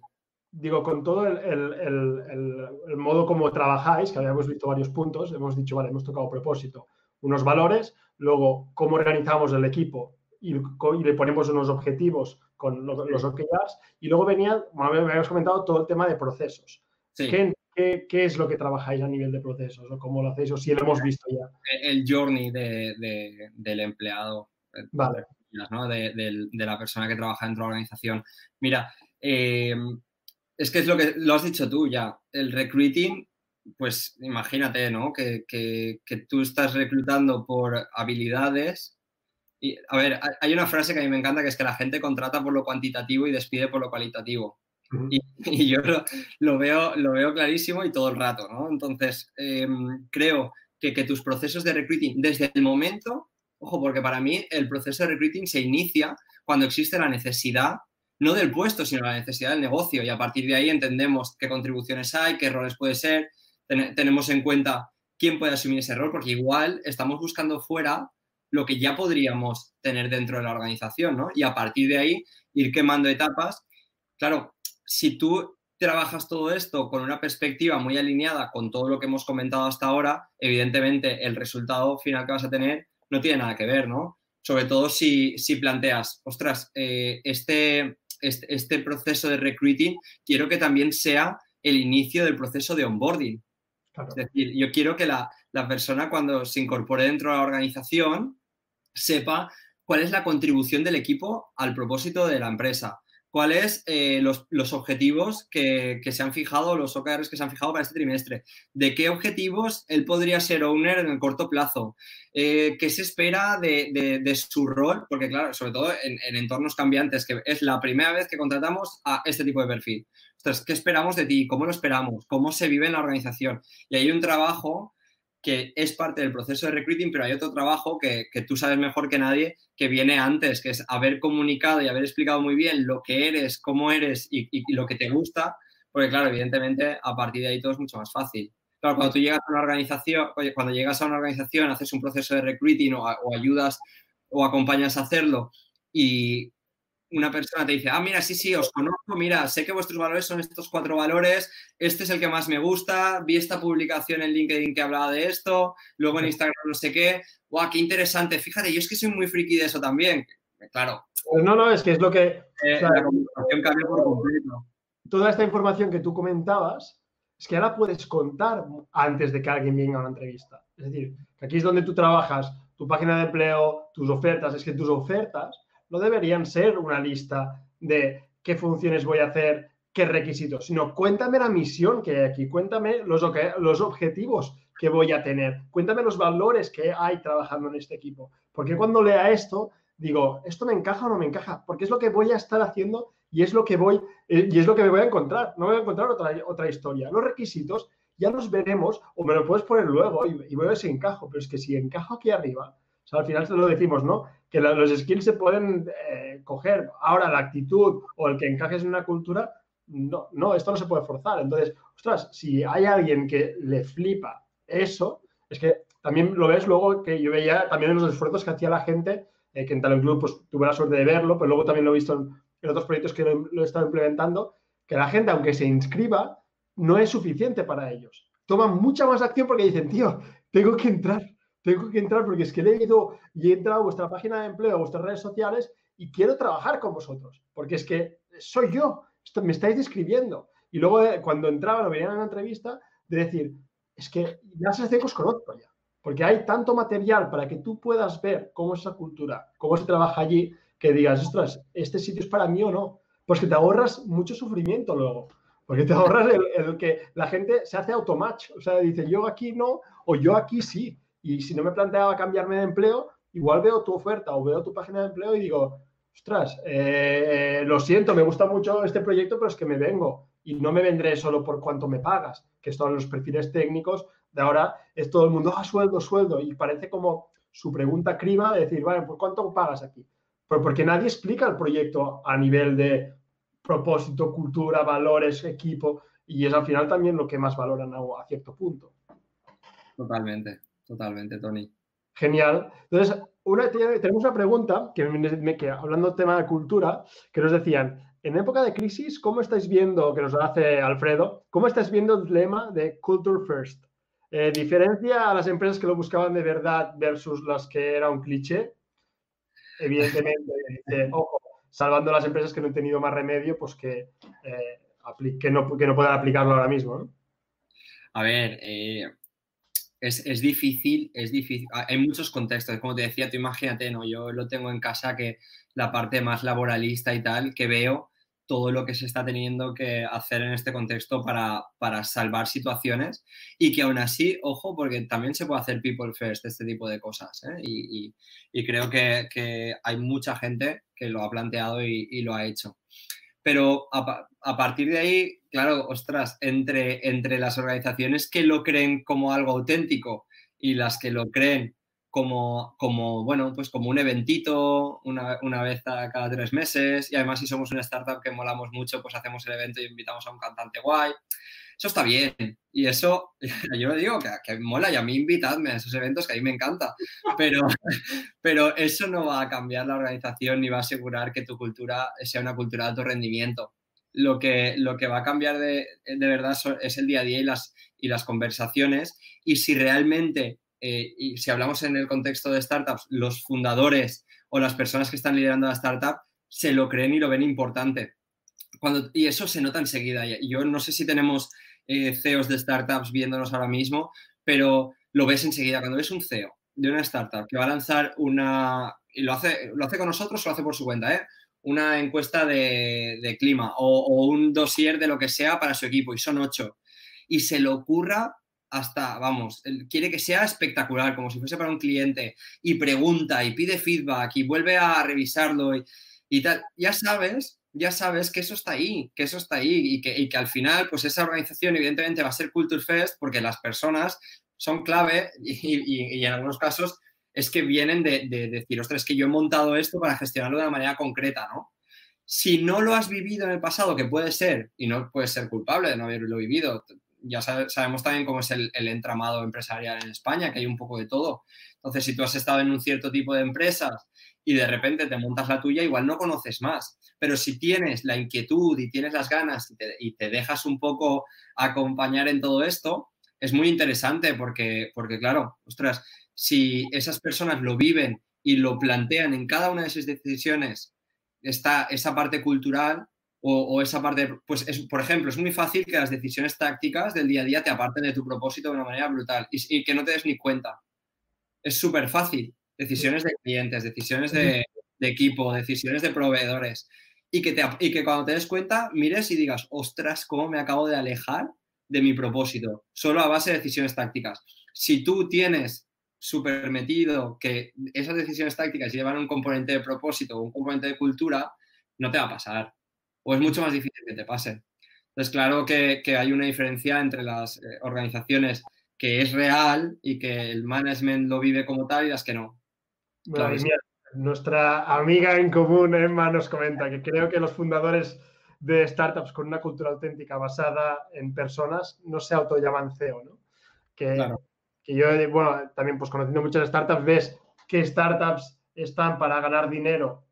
Digo, con todo el, el, modo como trabajáis, que habíamos visto varios puntos, hemos dicho, vale, hemos tocado propósito, unos valores, luego cómo organizamos el equipo y, le ponemos unos objetivos con los, OKRs, y luego venía, me habías comentado todo el tema de procesos. ¿Qué, es lo que trabajáis a nivel de procesos o cómo lo hacéis o si lo hemos visto ya? El journey del empleado. Eh, vale. De, la persona que trabaja dentro de la organización. Mira, eh, es que es lo que lo has dicho tú ya. El recruiting pues imagínate, ¿no? Que, tú estás reclutando por habilidades Y, a ver, hay una frase que a mí me encanta que es que la gente contrata por lo cuantitativo y despide por lo cualitativo. y, yo lo, veo, lo veo clarísimo y todo el rato, ¿no? Entonces, em, creo que, que tus procesos de recruiting, desde el momento, ojo, porque para mí el proceso de recruiting se inicia cuando existe la necesidad, no del puesto, sino la necesidad del negocio. Y a partir de ahí entendemos qué contribuciones hay, qué roles puede ser, tenemos en cuenta quién puede asumir ese rol, porque igual estamos buscando fuera lo que ya podríamos tener dentro de la organización, ¿no? Y a partir de ahí ir quemando etapas. Claro, si tú trabajas todo esto con una perspectiva muy alineada con todo lo que hemos comentado hasta ahora, evidentemente el resultado final que vas a tener no tiene nada que ver, ¿no? Sobre todo si, planteas, ostras, eh, este, este, este, proceso de recruiting quiero que también sea el inicio del proceso de onboarding. Es decir, yo quiero que la, persona cuando se incorpore dentro de la organización sepa cuál es la contribución del equipo al propósito de la empresa. Cuáles eh, los, objetivos que, se han fijado, los OKRs que se han fijado para este trimestre, de qué objetivos él podría ser owner en el corto plazo, eh, qué se espera de, de, su rol, porque claro, sobre todo en, en, entornos cambiantes, que es la primera vez que contratamos a este tipo de perfil. Entonces, ¿qué esperamos de ti? ¿Cómo lo esperamos? ¿Cómo se vive en la organización? Y hay un trabajo que es parte del proceso de recruiting, pero hay otro trabajo que, tú sabes mejor que nadie que viene antes, que es haber comunicado y haber explicado muy bien lo que eres, cómo eres y, lo que te gusta, porque claro, evidentemente a partir de ahí todo es mucho más fácil. Claro, cuando tú llegas a una organización, cuando llegas a una organización, haces un proceso de recruiting o, o ayudas o acompañas a hacerlo y una persona te dice, ah, mira, sí, sí, os conozco, mira, sé que vuestros valores son estos cuatro valores, este es el que más me gusta, vi esta publicación en LinkedIn que hablaba de esto, luego en Instagram no sé qué, guau, qué interesante, fíjate, yo es que soy muy friki de eso también, claro. No, no, es que es lo que... Eh, la comunicación cambia por completo. Toda esta información que tú comentabas, es que ahora puedes contar antes de que alguien venga a una entrevista. Es decir, que aquí es donde tú trabajas, tu página de empleo, tus ofertas, es que tus ofertas no deberían ser una lista de qué funciones voy a hacer, qué requisitos, sino cuéntame la misión que hay aquí, cuéntame los, objetivos que voy a tener, cuéntame los valores que hay trabajando en este equipo. Porque cuando lea esto, digo, ¿esto me encaja o no me encaja? Porque es lo que voy a estar haciendo y es lo que voy eh, y es lo que me voy a encontrar. No voy a encontrar otra, otra historia. Los requisitos ya los veremos o me lo puedes poner luego y, y veo si encajo. Pero es que si encajo aquí arriba, o sea, al final te lo decimos, ¿no? Que los skills se pueden eh, coger. Ahora, la actitud o el que encajes en una cultura, no, no, esto no se puede forzar. Entonces, ostras, si hay alguien que le flipa eso, es que también lo ves luego que yo veía también en los esfuerzos que hacía la gente, eh, que en Talent Club pues tuve la suerte de verlo, pero luego también lo he visto en, otros proyectos que lo, he estado implementando, que la gente, aunque se inscriba, no es suficiente para ellos. Toman mucha más acción porque dicen, tío, tengo que entrar, tengo que entrar porque es que he leído y he entrado a vuestra página de empleo, a vuestras redes sociales y quiero trabajar con vosotros, porque es que soy yo, me estáis describiendo. Y luego eh, cuando entraban o venían a una entrevista, de decir, es que ya se que os conozco ya, porque hay tanto material para que tú puedas ver cómo es esa cultura, cómo se trabaja allí, que digas, ostras, este sitio es para mí o no. Pues que te ahorras mucho sufrimiento luego, porque te ahorras el que la gente se hace automatch, o sea, dice, yo aquí no, o yo aquí sí. Y si no me planteaba cambiarme de empleo, igual veo tu oferta o veo tu página de empleo y digo, ostras, eh, lo siento, me gusta mucho este proyecto, pero es que me vengo y no me vendré solo por cuánto me pagas, que son los perfiles técnicos de ahora, es todo el mundo, ah, sueldo, sueldo, y parece como su pregunta criba de decir, vale, ¿por cuánto pagas aquí? Pero porque nadie explica el proyecto a nivel de propósito, cultura, valores, equipo, y es al final también lo que más valoran a cierto punto. Totalmente. Totalmente, Tony. Genial. Entonces, una, tenemos una pregunta que, me, que hablando tema de cultura, que nos decían, en época de crisis, ¿cómo estáis viendo, que nos lo hace Alfredo, cómo estáis viendo el lema de Culture First? Eh, ¿Diferencia a las empresas que lo buscaban de verdad versus las que era un cliché? Evidentemente, ojo, salvando las empresas que no han tenido más remedio, pues que, eh, que, no, que no puedan aplicarlo ahora mismo. A ver, eh, es, difícil, es difícil. Ah, hay muchos contextos, como te decía, tú imagínate, ¿no? Yo lo tengo en casa que la parte más laboralista y tal, que veo todo lo que se está teniendo que hacer en este contexto para, para salvar situaciones y que aún así, ojo, porque también se puede hacer people first, este tipo de cosas. ¿eh? Y, y, creo que, que, hay mucha gente que lo ha planteado y, y lo ha hecho. Pero a, a, partir de ahí, claro, ostras, entre, entre las organizaciones que lo creen como algo auténtico y las que lo creen como, como, bueno, pues como un eventito una, una, vez cada tres meses y además si somos una startup que molamos mucho, pues hacemos el evento y invitamos a un cantante guay. Eso está bien y eso, yo lo digo, que, mola y a mí invitadme a esos eventos que a mí me encanta, pero, pero eso no va a cambiar la organización ni va a asegurar que tu cultura sea una cultura de alto rendimiento. Lo que, lo que va a cambiar de, de verdad es el día a día y las, y las conversaciones y si realmente eh, si hablamos en el contexto de startups, los fundadores o las personas que están liderando la startup se lo creen y lo ven importante. Cuando, y eso se nota enseguida. Yo no sé si tenemos eh, CEOs de startups viéndonos ahora mismo, pero lo ves enseguida. Cuando ves un CEO de una startup que va a lanzar una, y lo hace, lo hace con nosotros o lo hace por su cuenta, ¿eh? Una encuesta de, de clima o, un dossier de lo que sea para su equipo y son ocho. Y se le ocurra hasta, vamos, quiere que sea espectacular, como si fuese para un cliente, y pregunta y pide feedback y vuelve a revisarlo y, tal, ya sabes, ya sabes que eso está ahí, que eso está ahí y que, y que, al final, pues esa organización evidentemente va a ser Culture Fest porque las personas son clave y, y en algunos casos es que vienen de, de, de decir, ostras, es que yo he montado esto para gestionarlo de una manera concreta, ¿no? Si no lo has vivido en el pasado, que puede ser, y no puedes ser culpable de no haberlo vivido, ya sabemos también cómo es el, entramado empresarial en España, que hay un poco de todo. Entonces, si tú has estado en un cierto tipo de empresas y de repente te montas la tuya, igual no conoces más. Pero si tienes la inquietud y tienes las ganas y te, y te dejas un poco acompañar en todo esto, es muy interesante porque, porque, claro, ostras, si esas personas lo viven y lo plantean en cada una de sus decisiones, está esa parte cultural, o, o, esa parte, pues es, por ejemplo, es muy fácil que las decisiones tácticas del día a día te aparten de tu propósito de una manera brutal y, y que no te des ni cuenta. Es súper fácil. Decisiones de clientes, decisiones de, de, equipo, decisiones de proveedores. Y que, te, y que cuando te des cuenta, mires y digas, ostras, ¿cómo me acabo de alejar de mi propósito? Solo a base de decisiones tácticas. Si tú tienes súper metido que esas decisiones tácticas llevan un componente de propósito o un componente de cultura, no te va a pasar o es mucho más difícil que te pase. Entonces, claro que, que hay una diferencia entre las eh, organizaciones que es real y que el management lo vive como tal y las que no. Bueno, claro, mira, nuestra amiga en común, Emma, nos comenta que creo que los fundadores de startups con una cultura auténtica basada en personas no se autollaman CEO, ¿no? Que, claro. Que yo, bueno, también pues conociendo muchas startups, ves que startups están para ganar dinero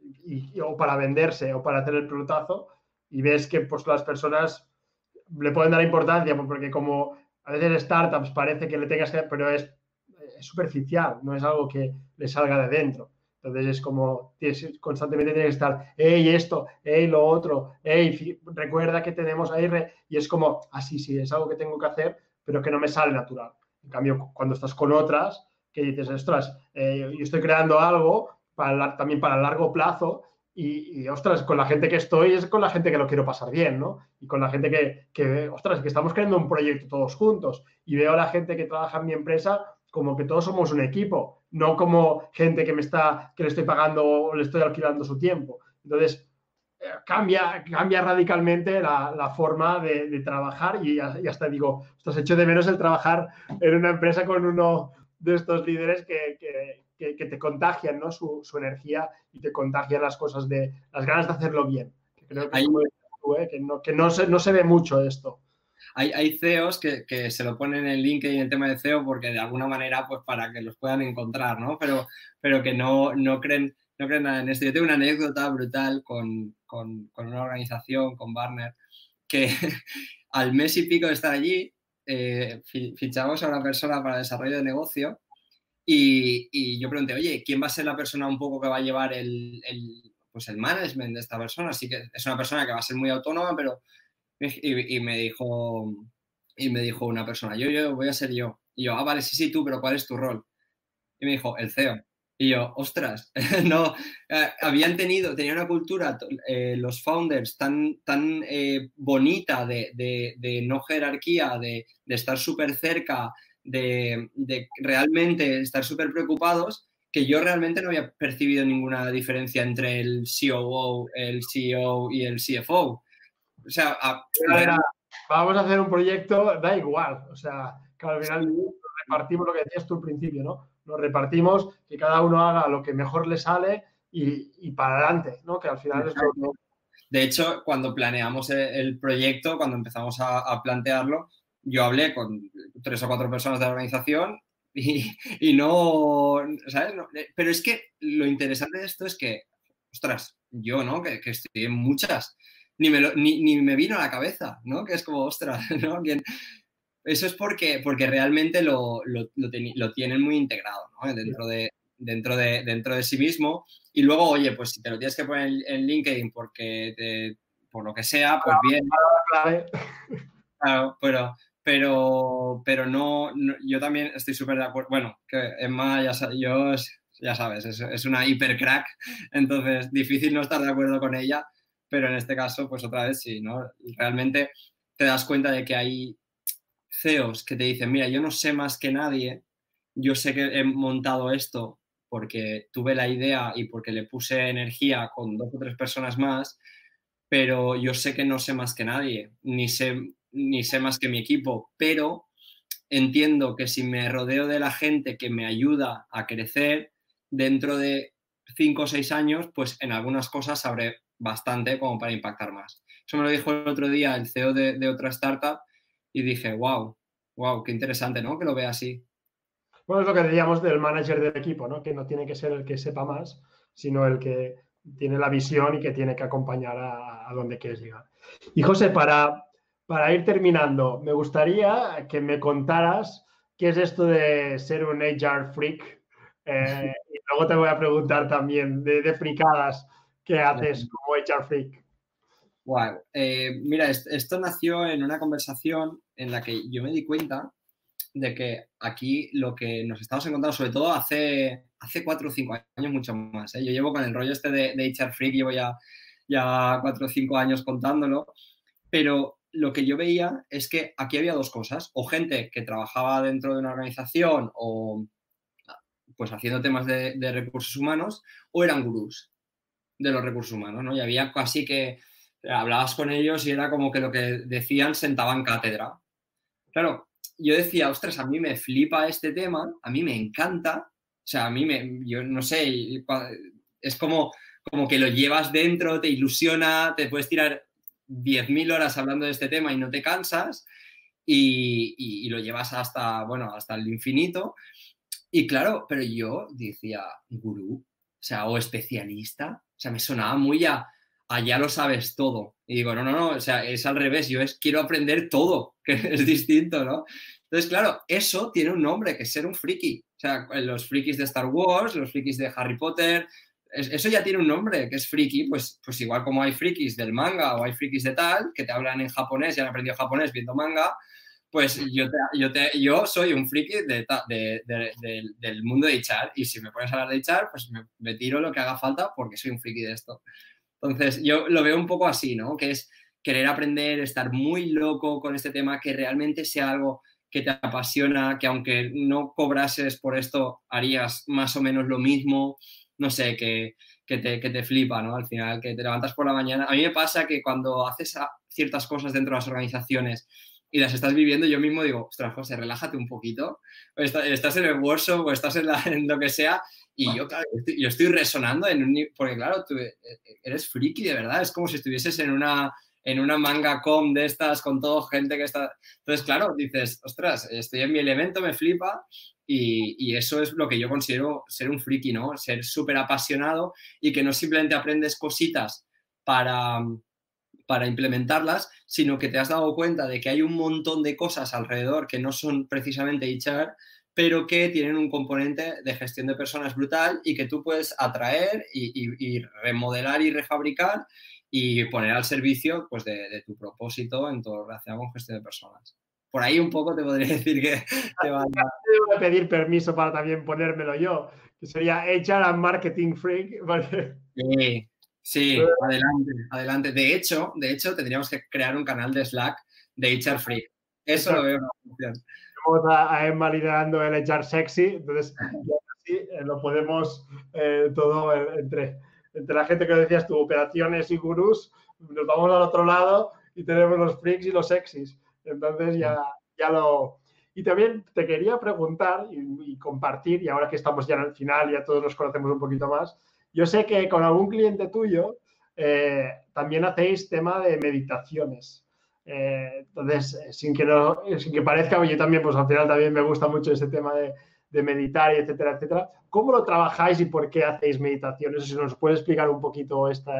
y, o para venderse o para hacer el pelotazo y ves que pues las personas le pueden dar importancia pues, porque como a veces startups parece que le tengas que pero es, es superficial, no es algo que le salga de dentro. Entonces es como tienes, constantemente tienes que estar, hey, esto, hey, lo otro, hey, recuerda que tenemos ahí, y es como, así, ah, sí, es algo que tengo que hacer, pero que no me sale natural. En cambio, cuando estás con otras, que dices, ostras, eh, yo estoy creando algo, para, también para largo plazo. Y, ostras, con la gente que estoy es con la gente que lo quiero pasar bien, ¿no? Y con la gente que, que, ostras, que estamos creando un proyecto todos juntos. Y veo a la gente que trabaja en mi empresa como que todos somos un equipo, no como gente que me está, que le estoy pagando o le estoy alquilando su tiempo. Entonces, cambia, cambia radicalmente la, la forma de, de, trabajar y, y hasta digo, ostras, hecho de menos el trabajar en una empresa con uno de estos líderes que, que, que, que te contagian ¿no? su, su, energía y te contagian las cosas de las ganas de hacerlo bien. Que creo que, Hay... ¿eh? no, que no, se, no se ve mucho esto. Hay, hay CEOs que, que, se lo ponen en LinkedIn el tema de CEO porque de alguna manera, pues para que los puedan encontrar, ¿no? Pero, pero que no, no, creen, no creen nada en esto. Yo tengo una anécdota brutal con, con, con una organización, con Barner, que al mes y pico de estar allí, eh, fichamos a una persona para desarrollo de negocio y, y, yo pregunté, oye, ¿quién va a ser la persona un poco que va a llevar el, el, pues el management de esta persona? Así que es una persona que va a ser muy autónoma, pero... Y, y, me dijo y me dijo una persona, yo, yo voy a ser yo. Y yo, ah, vale, sí, sí, tú, pero ¿cuál es tu rol? Y me dijo, el CEO. Y yo, ostras, no, eh, habían tenido, tenía una cultura, eh, los founders, tan, tan eh, bonita de, de, no jerarquía, de, de estar súper cerca, de, realmente estar súper preocupados, que yo realmente no había percibido ninguna diferencia entre el COO, el CEO y el CFO. O sea, vamos a hacer un proyecto, da igual, o sea, que al final repartimos lo que decías tú al principio, ¿no? Nos repartimos, que cada uno haga lo que mejor le sale y, para adelante, ¿no? Que al final es lo De hecho, cuando planeamos el proyecto, cuando empezamos a, plantearlo, yo hablé con tres o cuatro personas de la organización y, no, ¿sabes? pero es que lo interesante de esto es que, ostras, yo, ¿no? Que, estoy en muchas, ni me, ni, me vino a la cabeza, ¿no? Que es como, ostras, ¿no? Eso es porque, porque realmente lo, tienen muy integrado ¿no? dentro, de, dentro, de, dentro de sí mismo. Y luego, oye, pues si te lo tienes que poner en, LinkedIn porque por lo que sea, pues bien. Claro, pero, pero, pero no, yo también estoy súper de acuerdo. Bueno, que Emma, ya, yo, ya sabes, es, es una hiper crack, entonces difícil no estar de acuerdo con ella, pero en este caso, pues otra vez sí, ¿no? Realmente te das cuenta de que hay CEOs que te dicen, mira, yo no sé más que nadie, yo sé que he montado esto porque tuve la idea y porque le puse energía con dos o tres personas más, pero yo sé que no sé más que nadie, ni sé, ni sé más que mi equipo, pero entiendo que si me rodeo de la gente que me ayuda a crecer dentro de cinco o seis años, pues en algunas cosas sabré bastante como para impactar más. Eso me lo dijo el otro día el CEO de, de otra startup y dije, wow, wow, qué interesante, ¿no? Que lo vea así. Bueno, es lo que decíamos del manager del equipo, ¿no? Que no tiene que ser el que sepa más, sino el que tiene la visión y que tiene que acompañar a, donde quieres llegar. Y José, para, para ir terminando, me gustaría que me contaras qué es esto de ser un HR freak. Eh, y luego te voy a preguntar también de, de fricadas que haces como HR freak. Wow. Eh, mira, esto nació en una conversación en la que yo me di cuenta de que aquí lo que nos estamos encontrando, sobre todo hace, hace cuatro o cinco años, mucho más. ¿eh? Yo llevo con el rollo este de, de HR Freak, llevo ya, ya cuatro o cinco años contándolo, pero lo que yo veía es que aquí había dos cosas, o gente que trabajaba dentro de una organización o pues haciendo temas de, recursos humanos, o eran gurús de los recursos humanos, ¿no? Y había casi que hablabas con ellos y era como que lo que decían sentaban cátedra. Claro, yo decía, ostras, a mí me flipa este tema, a mí me encanta, o sea, a mí me, yo no sé, es como, como que lo llevas dentro, te ilusiona, te puedes tirar 10.000 horas hablando de este tema y no te cansas y, y, lo llevas hasta, bueno, hasta el infinito. Y claro, pero yo decía, gurú, o sea, o especialista, o sea, me sonaba muy a, allá lo sabes todo. Y digo, no, no, no, o sea, es al revés, yo es quiero aprender todo, que es distinto, ¿no? Entonces, claro, eso tiene un nombre, que es ser un friki. O sea, los frikis de Star Wars, los frikis de Harry Potter, eso ya tiene un nombre, que es friki, pues, pues igual como hay frikis del manga o hay frikis de tal, que te hablan en japonés y han aprendido japonés viendo manga, pues yo, yo, te, yo soy un friki de, del mundo de HR y si me pones a hablar de HR, pues me, me, tiro lo que haga falta porque soy un friki de esto. Entonces, yo lo veo un poco así, ¿no? Que es querer aprender, estar muy loco con este tema, que realmente sea algo que te apasiona, que aunque no cobrases por esto, harías más o menos lo mismo, no sé, que, que, te, que te flipa, ¿no? Al final, que te levantas por la mañana. A mí me pasa que cuando haces ciertas cosas dentro de las organizaciones y las estás viviendo, yo mismo digo, ostras, José, relájate un poquito. Estás en el workshop o estás en, en lo que sea y yo, claro, yo estoy resonando en un... Porque, claro, tú eh, eres friki de verdad. Es como si estuvieses en una, en una manga com de estas con toda gente que está... Entonces, claro, dices, ostras, estoy en mi elemento, me flipa. Y, y eso es lo que yo considero ser un friki, ¿no? Ser súper apasionado y que no simplemente aprendes cositas para, para implementarlas, sino que te has dado cuenta de que hay un montón de cosas alrededor que no son precisamente HR pero que tienen un componente de gestión de personas brutal y que tú puedes atraer y, remodelar y refabricar y poner al servicio pues, de, tu propósito en todo lo relacionado con gestión de personas. Por ahí un poco te podría decir que te van a... pedir permiso para también ponérmelo yo. sería HR and Marketing Freak. Sí, sí, adelante, adelante. De hecho, de hecho, tendríamos que crear un canal de Slack de HR Freak. Eso lo veo una función. Tenemos a, Emma liderando el HR Sexy, entonces así eh, lo podemos eh, todo entre, entre la gente que decías tú, operaciones y gurús, nos vamos al otro lado y tenemos los freaks y los sexys. Entonces ya, ya lo... Y también te quería preguntar y, compartir, y ahora que estamos ya en el final, ya todos nos conocemos un poquito más, yo sé que con algún cliente tuyo eh, también hacéis tema de meditaciones. Eh, entonces, eh, sin que, no, sin que parezca, yo también, pues al final también me gusta mucho ese tema de, meditar y etcétera, etcétera. ¿Cómo lo trabajáis y por qué hacéis meditaciones? Si nos puede explicar un poquito esta,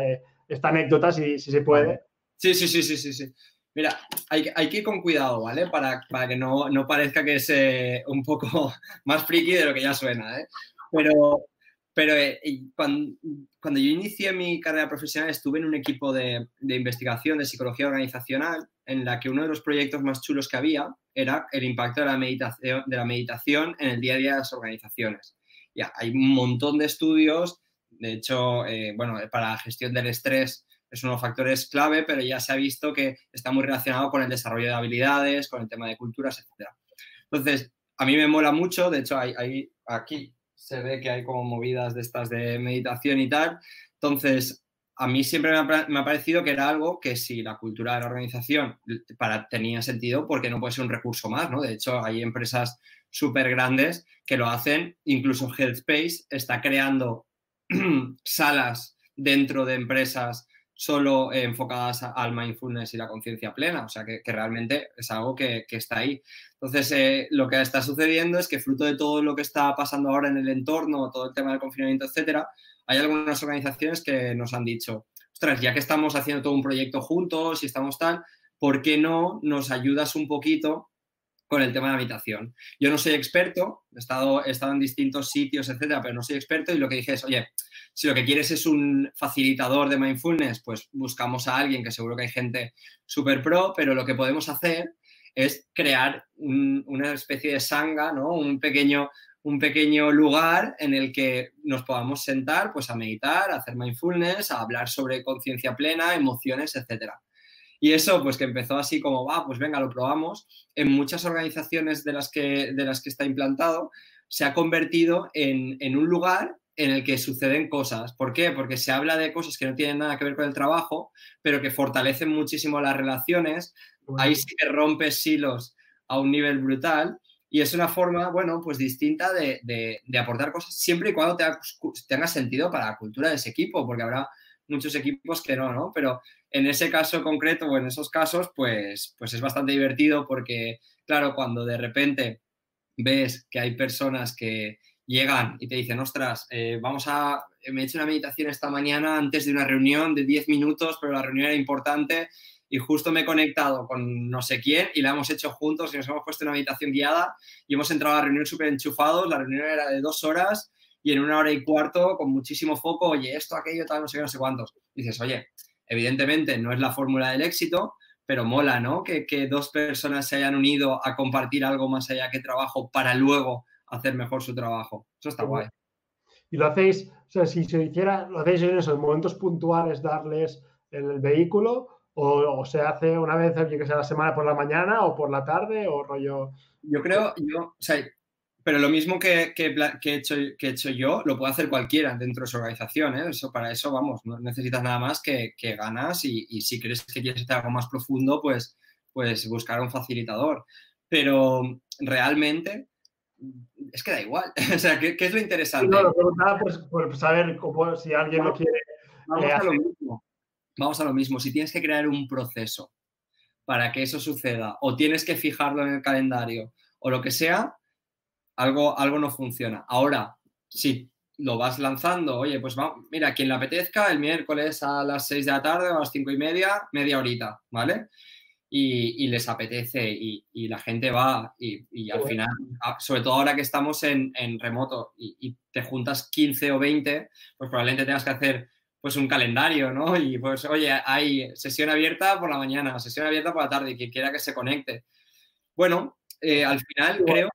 anécdota, si, se puede. Sí, sí, sí, sí, sí, sí. Mira, hay, que ir con cuidado, ¿vale? Para, que no, parezca que es eh, un poco más friki de lo que ya suena, ¿eh? Pero, pero eh, cuando, yo inicié mi carrera profesional estuve en un equipo de, investigación de psicología organizacional en la que uno de los proyectos más chulos que había era el impacto de la meditación, de la meditación en el día a día de las organizaciones. Ya, hay un montón de estudios, de hecho, eh, bueno, para la gestión del estrés es uno de los factores clave, pero ya se ha visto que está muy relacionado con el desarrollo de habilidades, con el tema de culturas, etc. Entonces, a mí me mola mucho, de hecho, hay, aquí se ve que hay como movidas de estas de meditación y tal. Entonces, a mí siempre me ha, parecido que era algo que si la cultura de la organización tenía sentido, porque no puede ser un recurso más, ¿no? De hecho, hay empresas súper grandes que lo hacen, incluso Headspace está creando salas dentro de empresas solo enfocadas al mindfulness y la conciencia plena, o sea que, realmente es algo que, está ahí. Entonces, eh, lo que está sucediendo es que fruto de todo lo que está pasando ahora en el entorno, todo el tema del confinamiento, etcétera, hay algunas organizaciones que nos han dicho, ostras, ya que estamos haciendo todo un proyecto juntos y estamos tal, ¿por qué no nos ayudas un poquito con el tema de habitación. Yo no soy experto, he estado, he estado en distintos sitios, etcétera, pero no soy experto y lo que dije es, oye, si lo que quieres es un facilitador de mindfulness, pues buscamos a alguien que seguro que hay gente súper pro, pero lo que podemos hacer es crear una especie de sanga, ¿no? Un pequeño, un pequeño lugar en el que nos podamos sentar pues a meditar, a hacer mindfulness, a hablar sobre conciencia plena, emociones, etcétera. Y eso, pues que empezó así como, va, pues venga, lo probamos. En muchas organizaciones de las que, de las que está implantado, se ha convertido en, en un lugar en el que suceden cosas. ¿Por qué? Porque se habla de cosas que no tienen nada que ver con el trabajo, pero que fortalecen muchísimo las relaciones. Ahí sí que rompes silos a un nivel brutal. Y es una forma, bueno, pues distinta de, de, aportar cosas siempre y cuando tenga, tenga, sentido para la cultura de ese equipo, porque habrá muchos equipos que no, ¿no? Pero en ese caso concreto o en esos casos, pues, pues es bastante divertido porque, claro, cuando de repente ves que hay personas que llegan y te dicen, ostras, eh, vamos a, me he hecho una meditación esta mañana antes de una reunión de 10 minutos, pero la reunión era importante y justo me he conectado con no sé quién y la hemos hecho juntos y nos hemos puesto una meditación guiada y hemos entrado a la reunión súper enchufados, la reunión era de dos horas y en una hora y cuarto con muchísimo foco, oye, esto, aquello, tal, no sé qué, no sé cuántos. dices, oye, evidentemente no es la fórmula del éxito, pero mola, ¿no? Que, que, dos personas se hayan unido a compartir algo más allá que trabajo para luego hacer mejor su trabajo. Eso está guay. Y lo hacéis, o sea, si se hiciera, lo hacéis en esos momentos puntuales, darles el vehículo, o, o, se hace una vez, que sea la semana por la mañana o por la tarde, o rollo. Yo creo, yo, o sea, pero lo mismo que, que, que, he hecho, que, he hecho, yo, lo puede hacer cualquiera dentro de su organización. ¿eh? Eso, para eso, vamos, no necesitas nada más que, ganas y, y, si crees que quieres hacer algo más profundo, pues, pues buscar un facilitador. Pero realmente es que da igual. o sea, ¿qué, ¿qué, es lo interesante? No, lo preguntaba por, por saber cómo, si alguien lo quiere. Vamos eh, a lo mismo. Vamos a lo mismo. Si tienes que crear un proceso para que eso suceda, o tienes que fijarlo en el calendario, o lo que sea, algo, algo no funciona. Ahora, si lo vas lanzando, oye, pues va, mira, quien le apetezca, el miércoles a las 6 de la tarde o a las 5 y media, media horita, ¿vale? Y, y les apetece y, y, la gente va y, y al final, sobre todo ahora que estamos en, en remoto y, te juntas 15 o 20, pues probablemente tengas que hacer pues un calendario, ¿no? Y pues, oye, hay sesión abierta por la mañana, sesión abierta por la tarde, y quien quiera que se conecte. Bueno, eh, al final creo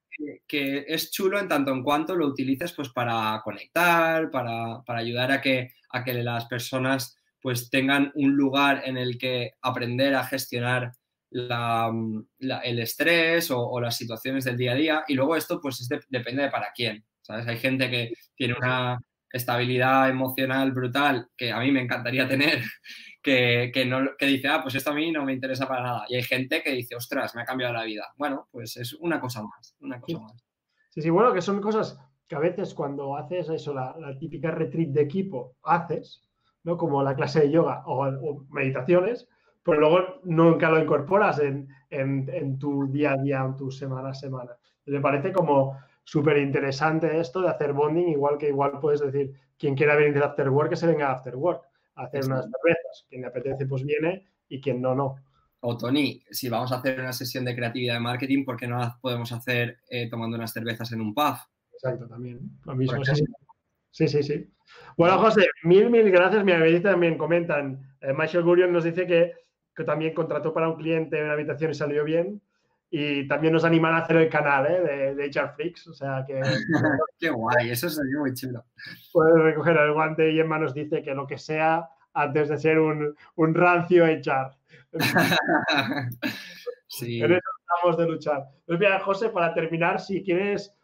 que, es chulo en tanto en cuanto lo utilices pues para conectar, para, ayudar a que, a que las personas pues tengan un lugar en el que aprender a gestionar el estrés o, las situaciones del día a día. Y luego esto pues depende de para quién. ¿sabes? Hay gente que tiene una estabilidad emocional brutal que a mí me encantaría tener, que, no, que dice, ah, pues esto a mí no me interesa para nada. Y hay gente que dice, ostras, me ha cambiado la vida. Bueno, pues es una cosa más, una cosa sí. más. Sí, sí, bueno, que son cosas que a veces cuando haces eso, la, típica retreat de equipo, haces, ¿no? Como la clase de yoga o, meditaciones, pero luego nunca lo incorporas en, en, tu día a día, en tu semana a semana. Me parece como súper interesante esto de hacer bonding, igual que igual puedes decir, quien quiera venir de after work, que se venga a after work, a hacer unas cervezas. Quien le apetece, pues viene y quien no, no. O Tony, si vamos a hacer una sesión de creatividad de marketing, ¿por qué no la podemos hacer eh, tomando unas cervezas en un pub? Exacto, también. Lo mismo, sí, sí, sí, Bueno, José, mil, mil gracias. Mi amiga también comentan. Eh, Michael Gurion nos dice que, que, también contrató para un cliente una habitación y salió bien y también nos animan a hacer el canal ¿eh? de, de HR Freaks, o sea que... Qué guay, eso sería muy chulo. Puedes recoger el guante y Emma nos dice que lo que sea antes de ser un, un rancio HR. sí. En eso estamos de luchar. Pues mira, José, para terminar, si quieres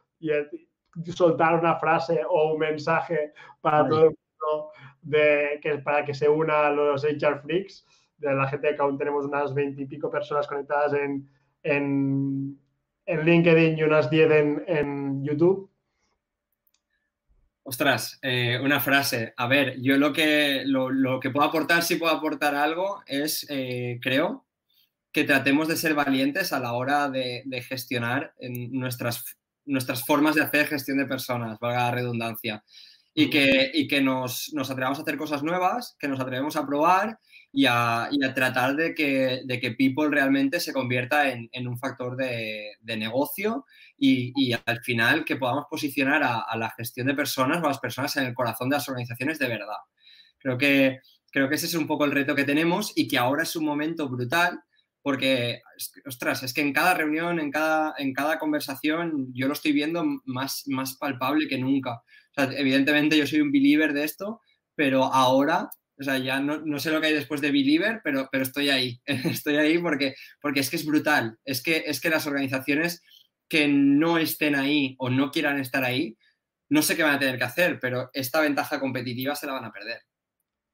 soltar una frase o un mensaje para todo el mundo de, que, para que se una a los HR Freaks, de la gente que aún tenemos unas veintipico personas conectadas en en, LinkedIn y unas 10 en, YouTube. Ostras, eh, una frase. A ver, yo lo que, lo, que puedo aportar, si puedo aportar algo, es, eh, creo, que tratemos de ser valientes a la hora de, gestionar nuestras, nuestras formas de hacer gestión de personas, valga la redundancia. Y que, y que nos, nos, atrevamos a hacer cosas nuevas, que nos atrevemos a probar y a, tratar de que, de que, People realmente se convierta en, un factor de, negocio y, al final que podamos posicionar a, la gestión de personas o a las personas en el corazón de las organizaciones de verdad. Creo que, creo que ese es un poco el reto que tenemos y que ahora es un momento brutal porque, ostras, es que en cada reunión, en cada, en cada conversación, yo lo estoy viendo más, más palpable que nunca. evidentemente yo soy un believer de esto, pero ahora o sea, ya no, sé lo que hay después de Believer, pero, pero estoy ahí. estoy ahí porque, porque es que es brutal. Es que, es que las organizaciones que no estén ahí o no quieran estar ahí, no sé qué van a tener que hacer, pero esta ventaja competitiva se la van a perder.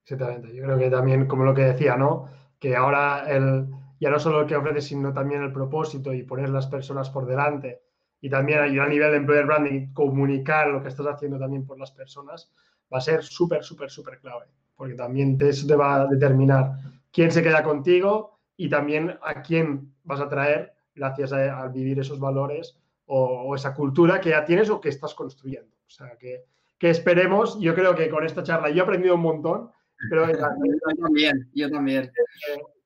Exactamente. Yo creo que también, como lo que decía, ¿no? Que ahora el, ya no solo el que ofrece, sino también el propósito y poner las personas por delante. Y también ayudar a nivel de employer branding, comunicar lo que estás haciendo también por las personas, va a ser súper, súper, súper clave porque también eso te va a determinar quién se queda contigo y también a quién vas a traer gracias a, vivir esos valores o, esa cultura que ya tienes o que estás construyendo. O sea, que, esperemos, yo creo que con esta charla yo he aprendido un montón. Pero yo también, yo también.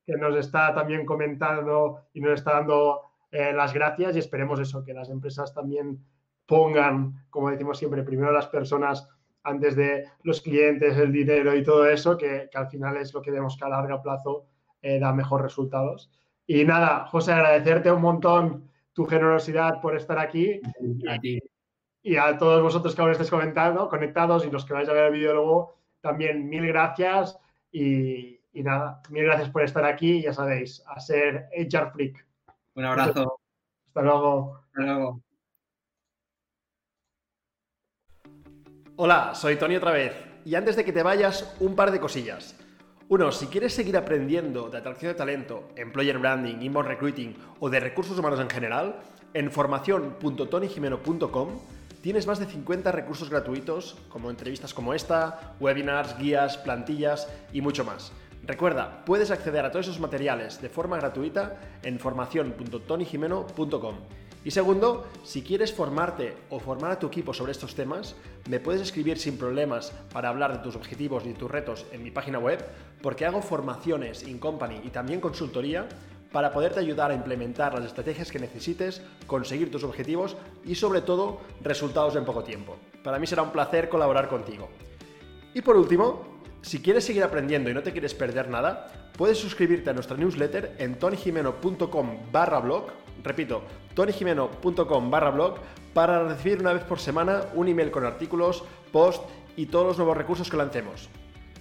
Que, nos está también comentando y nos está dando eh, las gracias y esperemos eso, que las empresas también pongan, como decimos siempre, primero las personas antes de los clientes, el dinero y todo eso, que, al final es lo que vemos que a largo plazo eh, da mejores resultados. Y nada, José, agradecerte un montón tu generosidad por estar aquí. A ti. Y a todos vosotros que aún estéis comentando, conectados y los que vais a ver el vídeo luego, también mil gracias. Y, y, nada, mil gracias por estar aquí. Ya sabéis, a ser HR Freak. Un abrazo. Hasta luego. Hasta luego. Hola, soy Tony otra vez. Y antes de que te vayas, un par de cosillas. Uno, si quieres seguir aprendiendo de atracción de talento, employer branding, inbound recruiting o de recursos humanos en general, en formación.tonyjimeno.com tienes más de 50 recursos gratuitos, como entrevistas como esta, webinars, guías, plantillas y mucho más. Recuerda, puedes acceder a todos esos materiales de forma gratuita en formación.tonyjimeno.com. Y segundo, si quieres formarte o formar a tu equipo sobre estos temas, me puedes escribir sin problemas para hablar de tus objetivos y tus retos en mi página web, porque hago formaciones in company y también consultoría para poderte ayudar a implementar las estrategias que necesites, conseguir tus objetivos y sobre todo resultados en poco tiempo. Para mí será un placer colaborar contigo. Y por último, si quieres seguir aprendiendo y no te quieres perder nada, puedes suscribirte a nuestra newsletter en tonyjimeno.com barra blog, repito, tonyjimeno.com barra blog para recibir una vez por semana un email con artículos, post y todos los nuevos recursos que lancemos.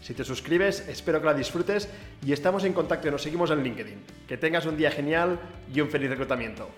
Si te suscribes, espero que la disfrutes y estamos en contacto y nos seguimos en LinkedIn. Que tengas un día genial y un feliz reclutamiento.